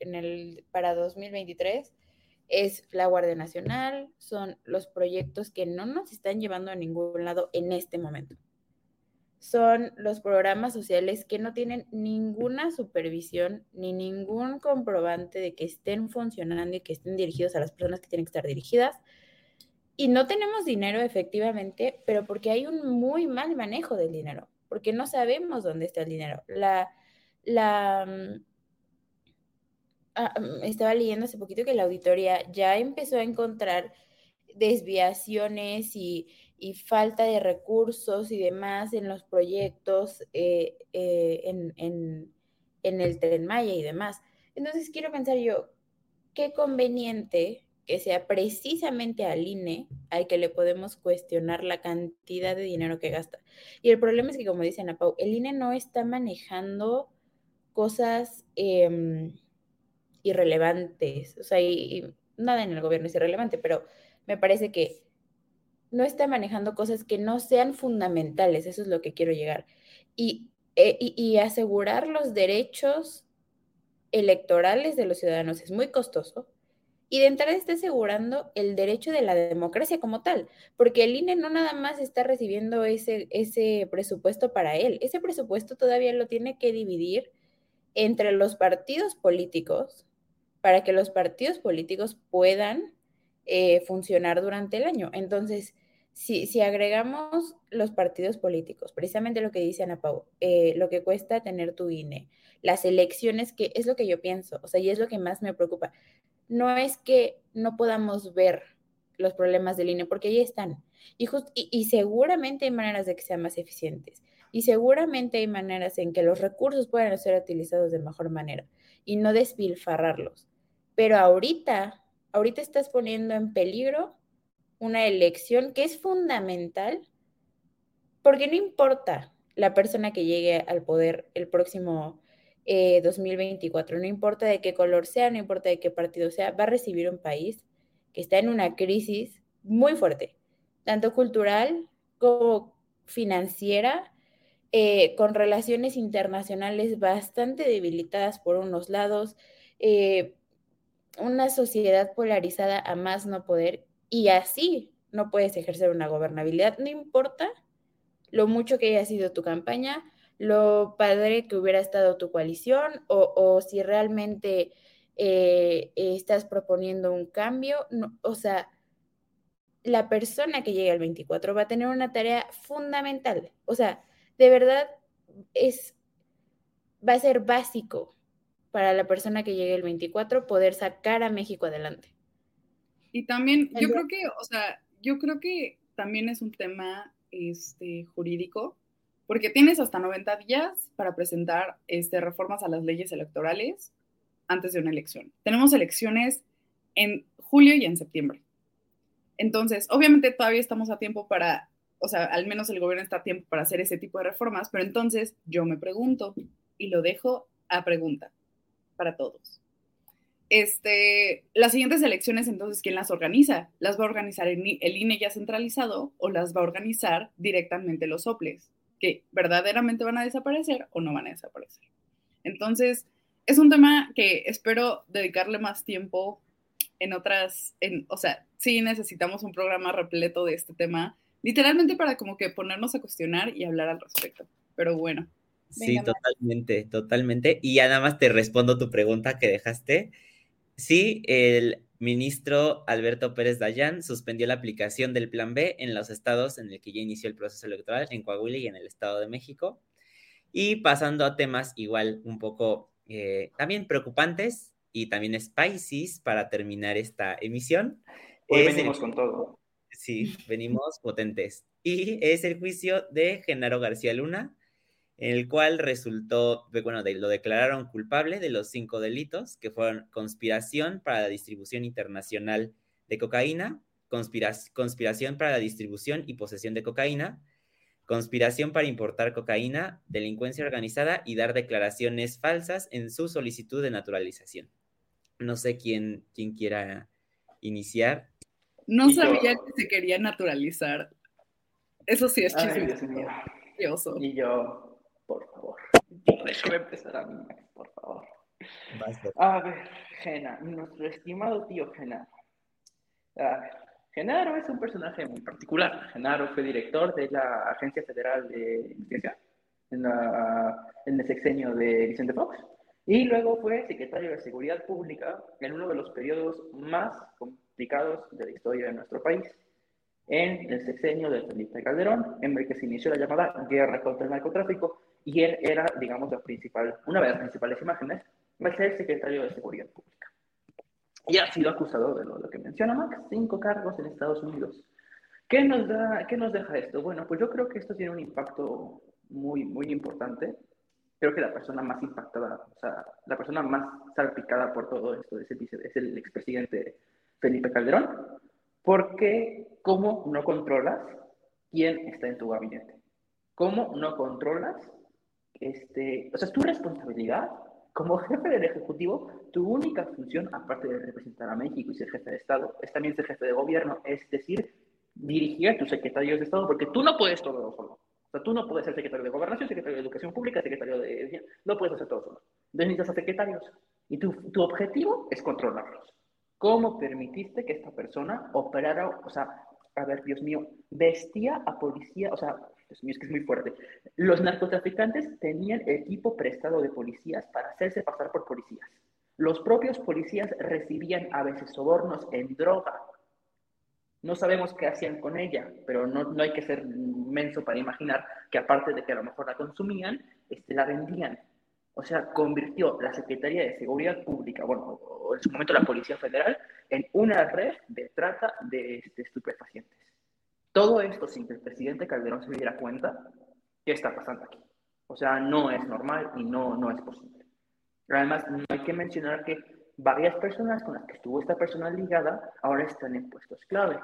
en el, para 2023 es la Guardia Nacional, son los proyectos que no nos están llevando a ningún lado en este momento. Son los programas sociales que no tienen ninguna supervisión ni ningún comprobante de que estén funcionando y que estén dirigidos a las personas que tienen que estar dirigidas. Y no tenemos dinero efectivamente, pero porque hay un muy mal manejo del dinero, porque no sabemos dónde está el dinero. La, la, mm, Ah, mm, estaba leyendo hace poquito que la auditoría ya empezó a encontrar desviaciones y, falta de recursos y demás en los proyectos eh, eh, en, el Tren Maya y demás. Entonces quiero pensar yo, qué conveniente que sea precisamente al INE al que le podemos cuestionar la cantidad de dinero que gasta. Y el problema es que, como dice Ana Pau, el INE no está manejando cosas... Em, irrelevantes. O sea, y, nada en el gobierno es irrelevante, pero me parece que no está manejando cosas que no sean fundamentales, eso es lo que quiero llegar. Y, eh, y, asegurar los derechos electorales de los ciudadanos es muy costoso. Y de entrada está asegurando el derecho de la democracia como tal, porque el INE no nada más está recibiendo ese, ese presupuesto para él, ese presupuesto todavía lo tiene que dividir entre los partidos políticos, para que los partidos políticos puedan eh, funcionar durante el año. Entonces, si, si, agregamos los partidos políticos, precisamente lo que dice Ana Pau, eh, lo que cuesta tener tu INE, las elecciones, que es lo que yo pienso, o sea, y es lo que más me preocupa, no es que no podamos ver los problemas del INE, porque ahí están. Y, y, seguramente hay maneras de que sean más eficientes. Y seguramente hay maneras en que los recursos puedan ser utilizados de mejor manera y no despilfarrarlos. Pero ahorita, ahorita estás poniendo en peligro una elección que es fundamental porque no importa la persona que llegue al poder el próximo 2024, eh, no importa de qué color sea, no importa de qué partido sea, va a recibir un país que está en una crisis muy fuerte, tanto cultural como financiera, eh, con relaciones internacionales bastante debilitadas por unos lados, eh, una sociedad polarizada a más no poder y así no puedes ejercer una gobernabilidad, no importa lo mucho que haya sido tu campaña, lo padre que hubiera estado tu coalición o, si realmente eh, estás proponiendo un cambio, o sea, la persona que llegue al 24 va a tener una tarea fundamental, o sea, de verdad es, va a ser básico para la persona que llegue el 24 poder sacar a México adelante. Y también, yo creo que, o sea, yo creo que también es un tema este, jurídico, porque tienes hasta 90 días para presentar este, reformas a las leyes electorales antes de una elección. Tenemos elecciones en julio y en septiembre. Entonces, obviamente todavía estamos a tiempo para, o sea, al menos el gobierno está a tiempo para hacer ese tipo de reformas, pero entonces yo me pregunto y lo dejo a pregunta para todos. Este, las siguientes elecciones, entonces, ¿quién las organiza? ¿Las va a organizar el, INE ya centralizado o las va a organizar directamente los soples? ¿Que verdaderamente van a desaparecer o no van a desaparecer? Entonces, es un tema que espero dedicarle más tiempo en otras, en, o sea, sí necesitamos un programa repleto de este tema, literalmente para como que ponernos a cuestionar y hablar al respecto. Pero bueno, Sí, totalmente, totalmente. Y ya nada más te respondo tu pregunta que dejaste. Sí, el ministro Alberto Pérez Dayán suspendió la aplicación del Plan B en los estados en el que ya inició el proceso electoral, en Coahuila y en el Estado de México. Y pasando a temas igual un poco eh, también preocupantes y también spicy para terminar esta emisión. Hoy venimos con todo. Sí, venimos potentes. Y es el juicio de Genaro García Luna, en el cual resultó, bueno, lo declararon culpable de los cinco delitos, que fueron conspiración para la distribución internacional de cocaína, conspiración para la distribución y posesión de cocaína, conspiración para importar cocaína, delincuencia organizada y dar declaraciones falsas en su solicitud de naturalización. No sé quién, quién quiera iniciar. No sabía que se quería naturalizar. Eso sí es chismoso. Y yo, por favor. Déjame empezar a mí, por favor. A ver, Gena, nuestro estimado tío Genaro. A ver, Genaro es un personaje muy particular. Genaro fue director de la Agencia Federal de Investigación en, en el sexenio de Vicente Fox y luego fue secretario de Seguridad Pública en uno de los periodos más complicados de la historia de nuestro país, en el sexenio de Felipe Calderón, en el que se inició la llamada guerra contra el narcotráfico, y él era, digamos, la principal, una de las principales imágenes, va a ser secretario de Seguridad Pública. Y ha sido acusado de lo, que menciona Max, cinco cargos en Estados Unidos. ¿Qué nos, da, ¿Qué nos deja esto? Bueno, pues yo creo que esto tiene un impacto muy, muy importante creo que la persona más impactada, o sea, la persona más salpicada por todo esto es el, es el expresidente Felipe Calderón, porque ¿cómo no controlas quién está en tu gabinete? ¿Cómo no controlas, este, o sea, es tu responsabilidad como jefe del Ejecutivo, tu única función, aparte de representar a México y ser jefe de Estado, es también ser jefe de gobierno, es decir, dirigir a tus secretarios de Estado, porque tú no puedes todo solo tú no puedes ser secretario de Gobernación, secretario de Educación Pública, secretario de... No puedes hacer todo solo. Necesitas a secretarios. Y tu, tu objetivo es controlarlos. ¿Cómo permitiste que esta persona operara, o sea, a ver, Dios mío, vestía a policía, o sea, Dios mío, es que es muy fuerte. Los narcotraficantes tenían equipo prestado de policías para hacerse pasar por policías. Los propios policías recibían a veces sobornos en droga no sabemos qué hacían con ella, pero no, no hay que ser menso para imaginar que aparte de que a lo mejor la consumían, este, la vendían. O sea, convirtió la Secretaría de Seguridad Pública, bueno, en su momento la Policía Federal, en una red de trata de, este, estupefacientes. Todo esto sin que el presidente Calderón se diera cuenta qué está pasando aquí. O sea, no es normal y no, no es posible. Además, no hay que mencionar que varias personas con las que estuvo esta persona ligada ahora están en puestos clave.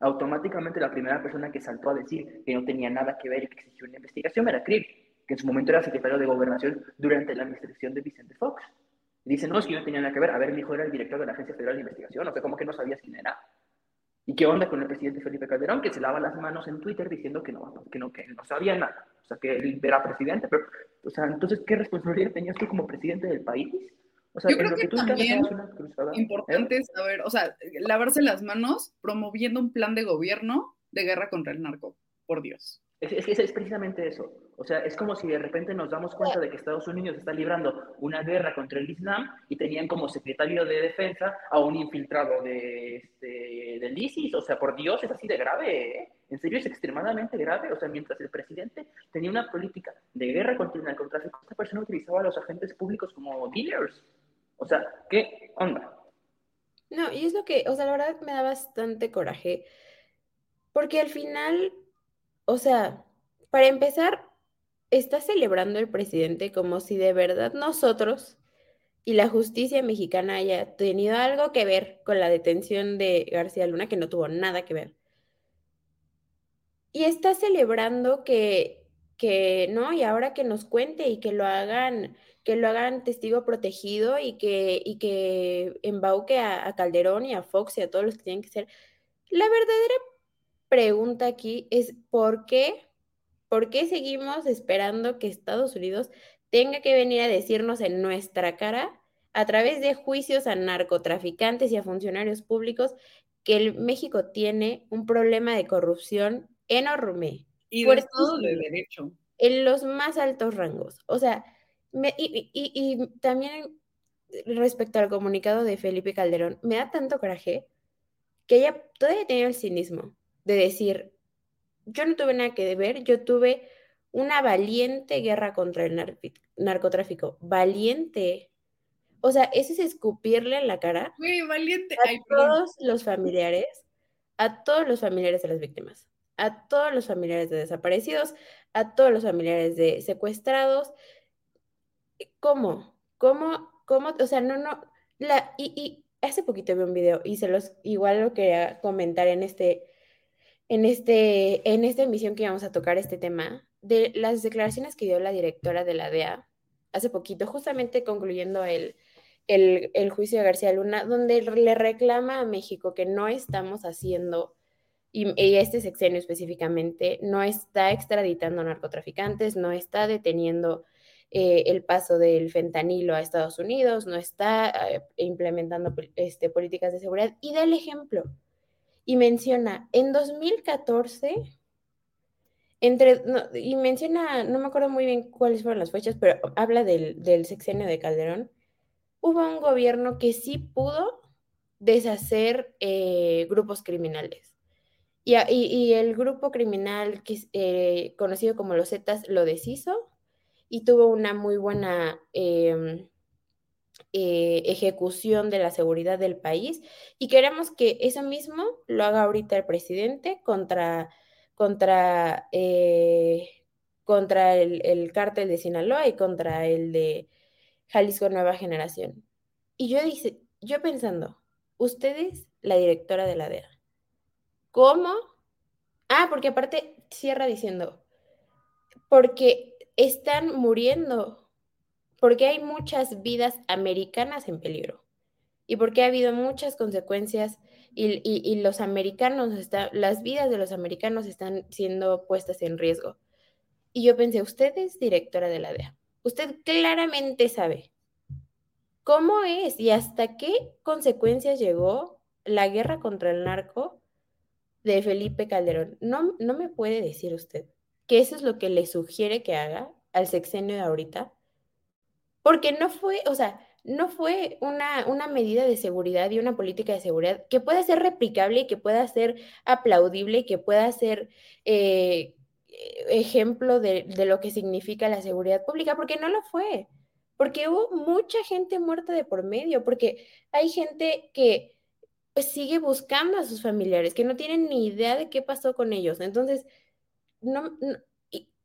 Automáticamente la primera persona que saltó a decir que no tenía nada que ver y que existió una investigación era Krieg, que en su momento era secretario de gobernación durante la administración de Vicente Fox. dice, no, es que yo no tenía nada que ver. A ver, mi hijo era el director de la Agencia Federal de Investigación, o sea, como que no sabías quién era. ¿Y qué onda con el presidente Felipe Calderón, que se lava las manos en Twitter diciendo que no, que no, que no sabía nada? O sea, que él era presidente, pero, o sea, entonces, ¿qué responsabilidad tenías tú como presidente del país? O sea, Yo creo que, también importante ¿eh? saber, o sea, lavarse las manos promoviendo un plan de gobierno de guerra contra el narco, por Dios. Es, es, es, precisamente eso. O sea, es como si de repente nos damos cuenta de que Estados Unidos está librando una guerra contra el Islam y tenían como secretario de defensa a un infiltrado de, este, del ISIS. O sea, por Dios, es así de grave. ¿eh? En serio, es extremadamente grave. O sea, mientras el presidente tenía una política de guerra contra el narcotráfico, esta persona utilizaba a los agentes públicos como dealers. O sea, ¿qué onda? No, y es lo que, o sea, la verdad me da bastante coraje, porque al final, o sea, para empezar, está celebrando el presidente como si de verdad nosotros y la justicia mexicana haya tenido algo que ver con la detención de García Luna, que no tuvo nada que ver. Y está celebrando que, que, ¿no? Y ahora que nos cuente y que lo hagan que lo hagan testigo protegido y que, y que embauque a, Calderón y a Fox y a todos los que tienen que ser. La verdadera pregunta aquí es ¿por qué? ¿Por qué seguimos esperando que Estados Unidos tenga que venir a decirnos en nuestra cara, a través de juicios a narcotraficantes y a funcionarios públicos, que el México tiene un problema de corrupción enorme? Y de todo de derecho. En los más altos rangos. O sea, y, también respecto al comunicado de Felipe Calderón, me da tanto coraje que ella todavía tenía el cinismo de decir, yo no tuve nada que ver, yo tuve una valiente guerra contra el narcotráfico, valiente. O sea, ese es escupirle en la cara valiente. a todos los familiares, a todos los familiares de las víctimas, a todos los familiares de desaparecidos, a todos los familiares de secuestrados, ¿Cómo? ¿Cómo? ¿Cómo? O sea, no, no. La, y, y hace poquito vi un video y se los igual lo quería comentar en este, en este, en esta emisión que íbamos a tocar este tema, de las declaraciones que dio la directora de la DEA hace poquito, justamente concluyendo el, el, el juicio de García Luna, donde le reclama a México que no estamos haciendo y, este sexenio específicamente no está extraditando narcotraficantes, no está deteniendo eh, el paso del fentanilo a Estados Unidos, no está eh, implementando este, políticas de seguridad y da el ejemplo. Y menciona, en 2014, entre, y menciona, no me acuerdo muy bien cuáles fueron las fechas, pero habla del, del sexenio de Calderón, hubo un gobierno que sí pudo deshacer eh, grupos criminales. Y, el grupo criminal que, eh, conocido como los Zetas lo deshizo y tuvo una muy buena em, eh, ejecución de la seguridad del país. Y queremos que eso mismo lo haga ahorita el presidente contra, contra, contra el, el cártel de Sinaloa y contra el de Jalisco Nueva Generación. Y yo, dice, yo pensando, usted es la directora de la DEA. ¿Cómo? Ah, porque aparte cierra diciendo, porque están muriendo, porque hay muchas vidas americanas en peligro y porque ha habido muchas consecuencias y, los americanos, las vidas de los americanos están siendo puestas en riesgo. Y yo pensé, usted es directora de la DEA. Usted claramente sabe cómo es y hasta qué consecuencias llegó la guerra contra el narco de Felipe Calderón. No, no me puede decir usted que eso es lo que le sugiere que haga al sexenio de ahorita. Porque no fue, o sea, no fue una, una, medida de seguridad y una política de seguridad que pueda ser replicable que pueda ser aplaudible que pueda ser eh, ejemplo de, de, lo que significa la seguridad pública, porque no lo fue, porque hubo mucha gente muerta de por medio, porque hay gente que pues, sigue buscando a sus familiares, que no tienen ni idea de qué pasó con ellos. Entonces, no,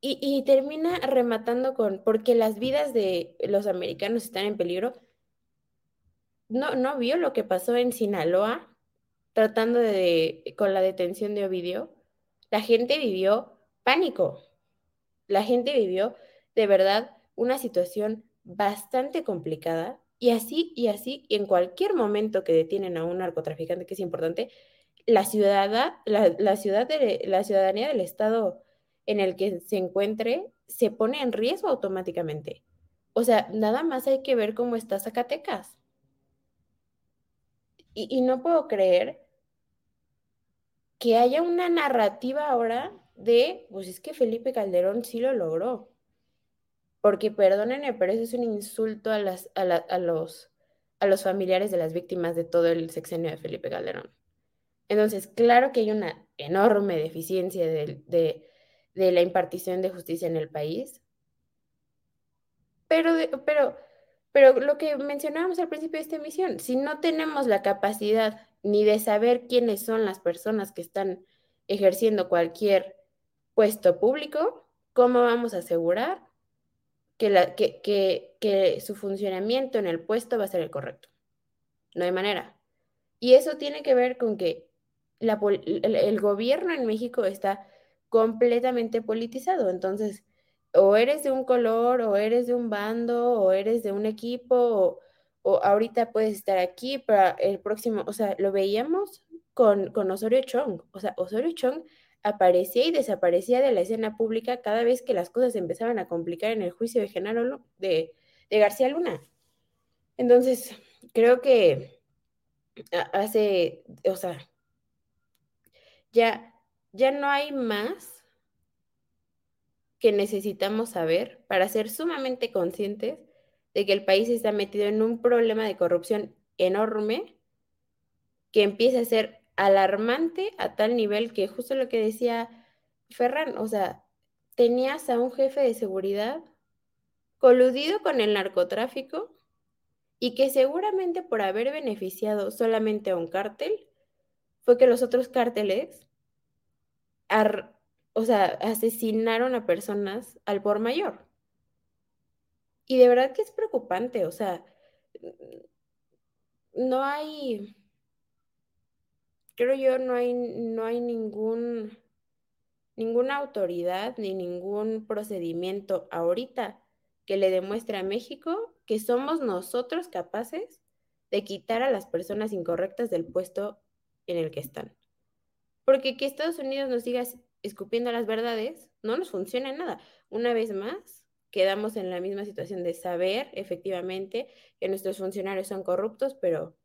y, termina rematando con, porque las vidas de los americanos están en peligro. No, no vio lo que pasó en Sinaloa, tratando de, con la detención de Ovidio. La gente vivió pánico. La gente vivió de verdad una situación bastante complicada y así y así, y en cualquier momento que detienen a un narcotraficante, que es importante, la, ciudad, la, ciudad de, la ciudadanía del estado en el que se encuentre se pone en riesgo automáticamente. O sea, nada más hay que ver cómo está Zacatecas. Y, no puedo creer que haya una narrativa ahora de, pues es que Felipe Calderón sí lo logró. Porque perdónenme, pero eso es un insulto a, las, a, los, a los familiares de las víctimas de todo el sexenio de Felipe Calderón. Entonces, claro que hay una enorme deficiencia de, de, la impartición de justicia en el país, pero, pero, pero lo que mencionábamos al principio de esta emisión, si no tenemos la capacidad ni de saber quiénes son las personas que están ejerciendo cualquier puesto público, ¿cómo vamos a asegurar que, la, que, que, su funcionamiento en el puesto va a ser el correcto? No hay manera. Y eso tiene que ver con que el, gobierno en México está completamente politizado. Entonces, o eres de un color, o eres de un bando, o eres de un equipo, o, ahorita puedes estar aquí para el próximo, o sea, lo veíamos con, con Osorio Chong. O sea, Osorio Chong aparecía y desaparecía de la escena pública cada vez que las cosas empezaban a complicar en el juicio de Genaro de, de García Luna. Entonces, creo que hace, o sea, ya, ya no hay más que necesitamos saber para ser sumamente conscientes de que el país está metido en un problema de corrupción enorme que empieza a ser alarmante a tal nivel que justo lo que decía Ferran, o sea, tenías a un jefe de seguridad coludido con el narcotráfico y que seguramente por haber beneficiado solamente a un cártel, fue que los otros cárteles, o sea, asesinaron a personas al por mayor. Y de verdad que es preocupante, o sea, no hay creo yo, no hay, no hay ningún, ninguna autoridad ni ningún procedimiento ahorita que le demuestre a México que somos nosotros capaces de quitar a las personas incorrectas del puesto en el que están. Porque que Estados Unidos nos siga escupiendo las verdades no nos funciona nada. Una vez más, quedamos en la misma situación de saber efectivamente que nuestros funcionarios son corruptos, pero,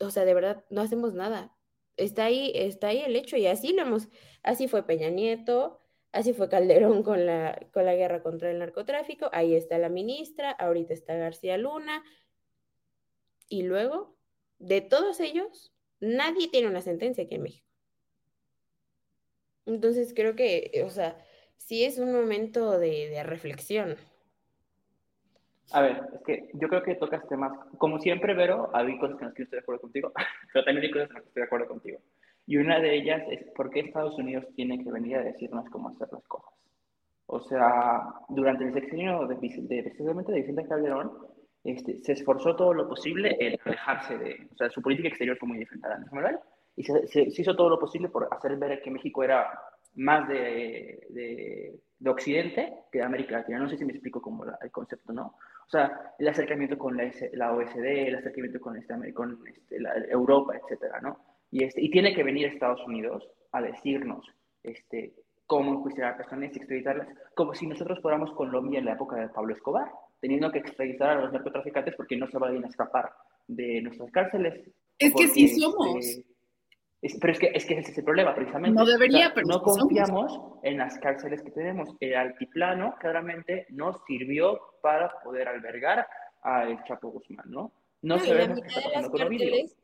o sea, de verdad, no hacemos nada. Está ahí, está ahí el hecho y así lo hemos, así fue Peña Nieto, así fue Calderón con la, con la guerra contra el narcotráfico, ahí está la ministra, ahorita está García Luna, y luego, de todos ellos, nadie tiene una sentencia aquí en México. Entonces creo que, o sea, sí es un momento de, reflexión. A ver, es que yo creo que tocas temas, como siempre, Vero, hay cosas que no estoy de acuerdo contigo, pero también hay cosas en las que estoy de acuerdo contigo. Y una de ellas es por qué Estados Unidos tiene que venir a decirnos cómo hacer las cosas. O sea, durante el sexenio de, de, precisamente de Vicente Calderón, este, se esforzó todo lo posible en alejarse de, o sea, su política exterior fue muy diferente a la nacional y se, hizo todo lo posible por hacer ver que México era más de, de, de, Occidente que de América Latina. No sé si me explico como el concepto, ¿no? O sea, el acercamiento con la, la OSD, el acercamiento con, este, con este, la, Europa, etcétera, ¿no? Y, este, y tiene que venir Estados Unidos a decirnos este, cómo enjuiciar a personas y extraditarlas, como si nosotros fuéramos Colombia en la época de Pablo Escobar, teniendo que extraditar a los narcotraficantes porque no se van a escapar de nuestras cárceles. Es que sí somos pero es que, es que ese es el problema, precisamente. No debería, pero No confiamos en las cárceles que tenemos. El altiplano claramente nos sirvió para poder albergar al Chapo Guzmán, ¿no? No, sabemos qué está pasando con cárceles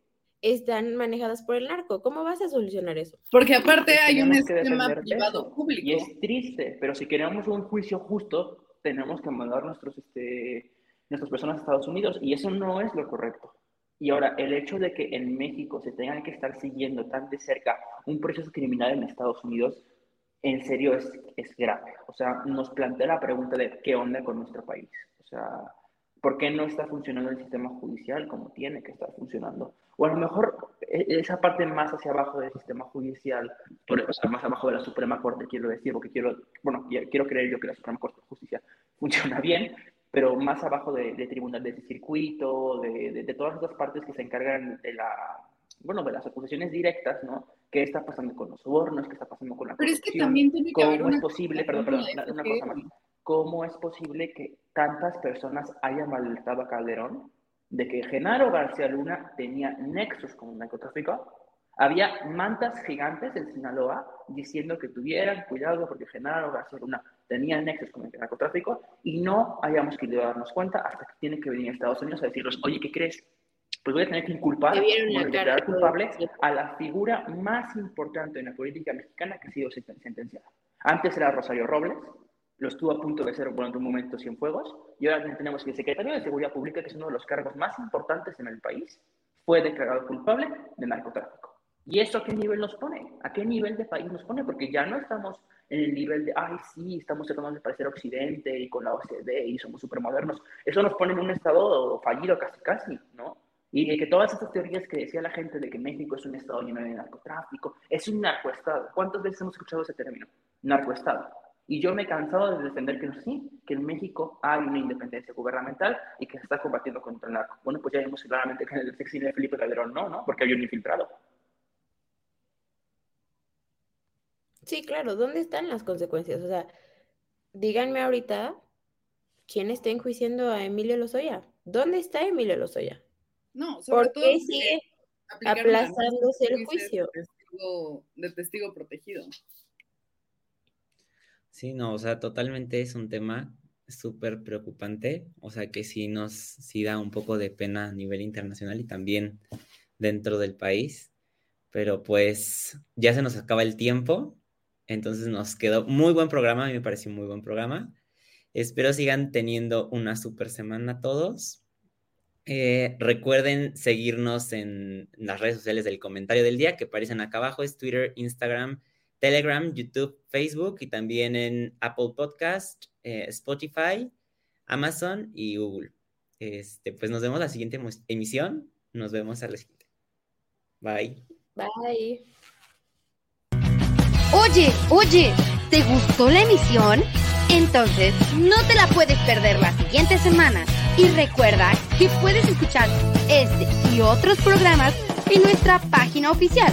están manejadas por el narco. ¿Cómo vas a solucionar eso? Porque aparte hay un esquema privado público. Y es triste, pero si queremos un juicio justo, tenemos que mandar nuestros, este, nuestras personas a Estados Unidos y eso no es lo correcto. Y ahora, el hecho de que en México se tengan que estar siguiendo tan de cerca un proceso criminal en Estados Unidos, en serio es, es grave. O sea, nos plantea la pregunta de qué onda con nuestro país. O sea, ¿por qué no está funcionando el sistema judicial como tiene que estar funcionando? O a lo mejor e, esa parte más hacia abajo del sistema judicial, o sea, más abajo de la Suprema Corte, quiero decir, porque quiero, bueno, quiero creer yo que la Suprema Corte de Justicia funciona bien, pero más abajo de, de tribunales de circuito, de, de, todas esas partes que se encargan de la, bueno, de las acusaciones directas, ¿no? ¿Qué está pasando con los sobornos? ¿Qué está pasando con la Pero es que también tiene que ¿Cómo es posible, perdón, perdón, una, cosa más, cómo es posible que tantas personas hayan alertado a Calderón de que Genaro García Luna tenía nexos con el narcotráfico? Había mantas gigantes en Sinaloa diciendo que tuvieran cuidado porque Genaro García Luna tenían nexos con el narcotráfico y no hayamos querido darnos cuenta hasta que tiene que venir a Estados Unidos a decirles, oye, ¿qué crees? Pues voy a tener que inculpar, declarar culpable a la figura más importante en la política mexicana que ha sido sentenciada. Antes era Rosario Robles, lo estuvo a punto de ser durante un momento fuegos y ahora tenemos que el secretario de Seguridad Pública, que es uno de los cargos más importantes en el país, fue declarado culpable de narcotráfico. ¿Y eso a qué nivel nos pone? ¿A qué nivel de país nos pone? Porque ya no estamos en el nivel de, ay, sí, estamos tratando de parecer Occidente y con la OCDE y somos súper modernos. Eso nos pone en un estado fallido casi, casi, ¿no? Y que todas estas teorías que decía la gente de que México es un estado lleno de narcotráfico, es un narcoestado. ¿Cuántas veces hemos escuchado ese término? Narcoestado. Y yo me he cansado de defender que no sí, que en México hay una independencia gubernamental y que se está combatiendo contra el narco. Bueno, pues ya vimos claramente que en el sexenio de Felipe Calderón no, ¿no? Porque había un infiltrado. Sí, claro, ¿dónde están las consecuencias? O sea, díganme ahorita quién está enjuiciando a Emilio Lozoya. ¿Dónde está Emilio Lozoya? No, sobre ¿Por qué sigue aplazándose el juicio? De testigo, de testigo protegido. Sí, no, o sea, totalmente es un tema súper preocupante, o sea, que sí nos sí da un poco de pena a nivel internacional y también dentro del país, pero pues ya se nos acaba el tiempo, entonces nos quedó muy buen programa, a mí me pareció muy buen programa. Espero sigan teniendo una super semana todos. Eh, recuerden seguirnos en las redes sociales del comentario del día que aparecen acá abajo, es Twitter, Instagram, Telegram, YouTube, Facebook y también en Apple Podcast, eh, Spotify, Amazon y Google. Este, pues nos vemos la siguiente emisión. Nos vemos a la siguiente. Bye. Bye. Oye, oye, ¿te gustó la emisión? Entonces, no te la puedes perder la siguiente semana. Y recuerda que puedes escuchar este y otros programas en nuestra página oficial,